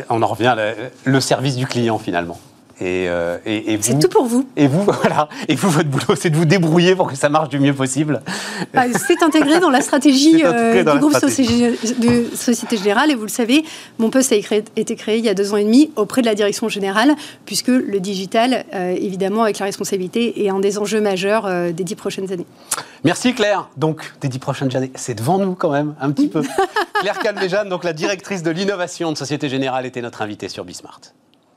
On en revient le service du client finalement. Euh, et, c'est tout pour vous. Et vous, [LAUGHS] voilà. Et vous, votre boulot, c'est de vous débrouiller pour que ça marche du mieux possible. Ah, c'est intégré dans la [LAUGHS] stratégie euh, du groupe de Société Générale. Et vous le savez, mon poste a été créé il y a deux ans et demi auprès de la direction générale, puisque le digital, euh, évidemment, avec la responsabilité, est un des enjeux majeurs des dix prochaines années. Merci Claire. Donc, des dix prochaines années, c'est devant nous quand même, un petit peu. [LAUGHS] Claire Calmejane, donc la directrice de l'innovation de Société Générale, était notre invitée sur Bismart.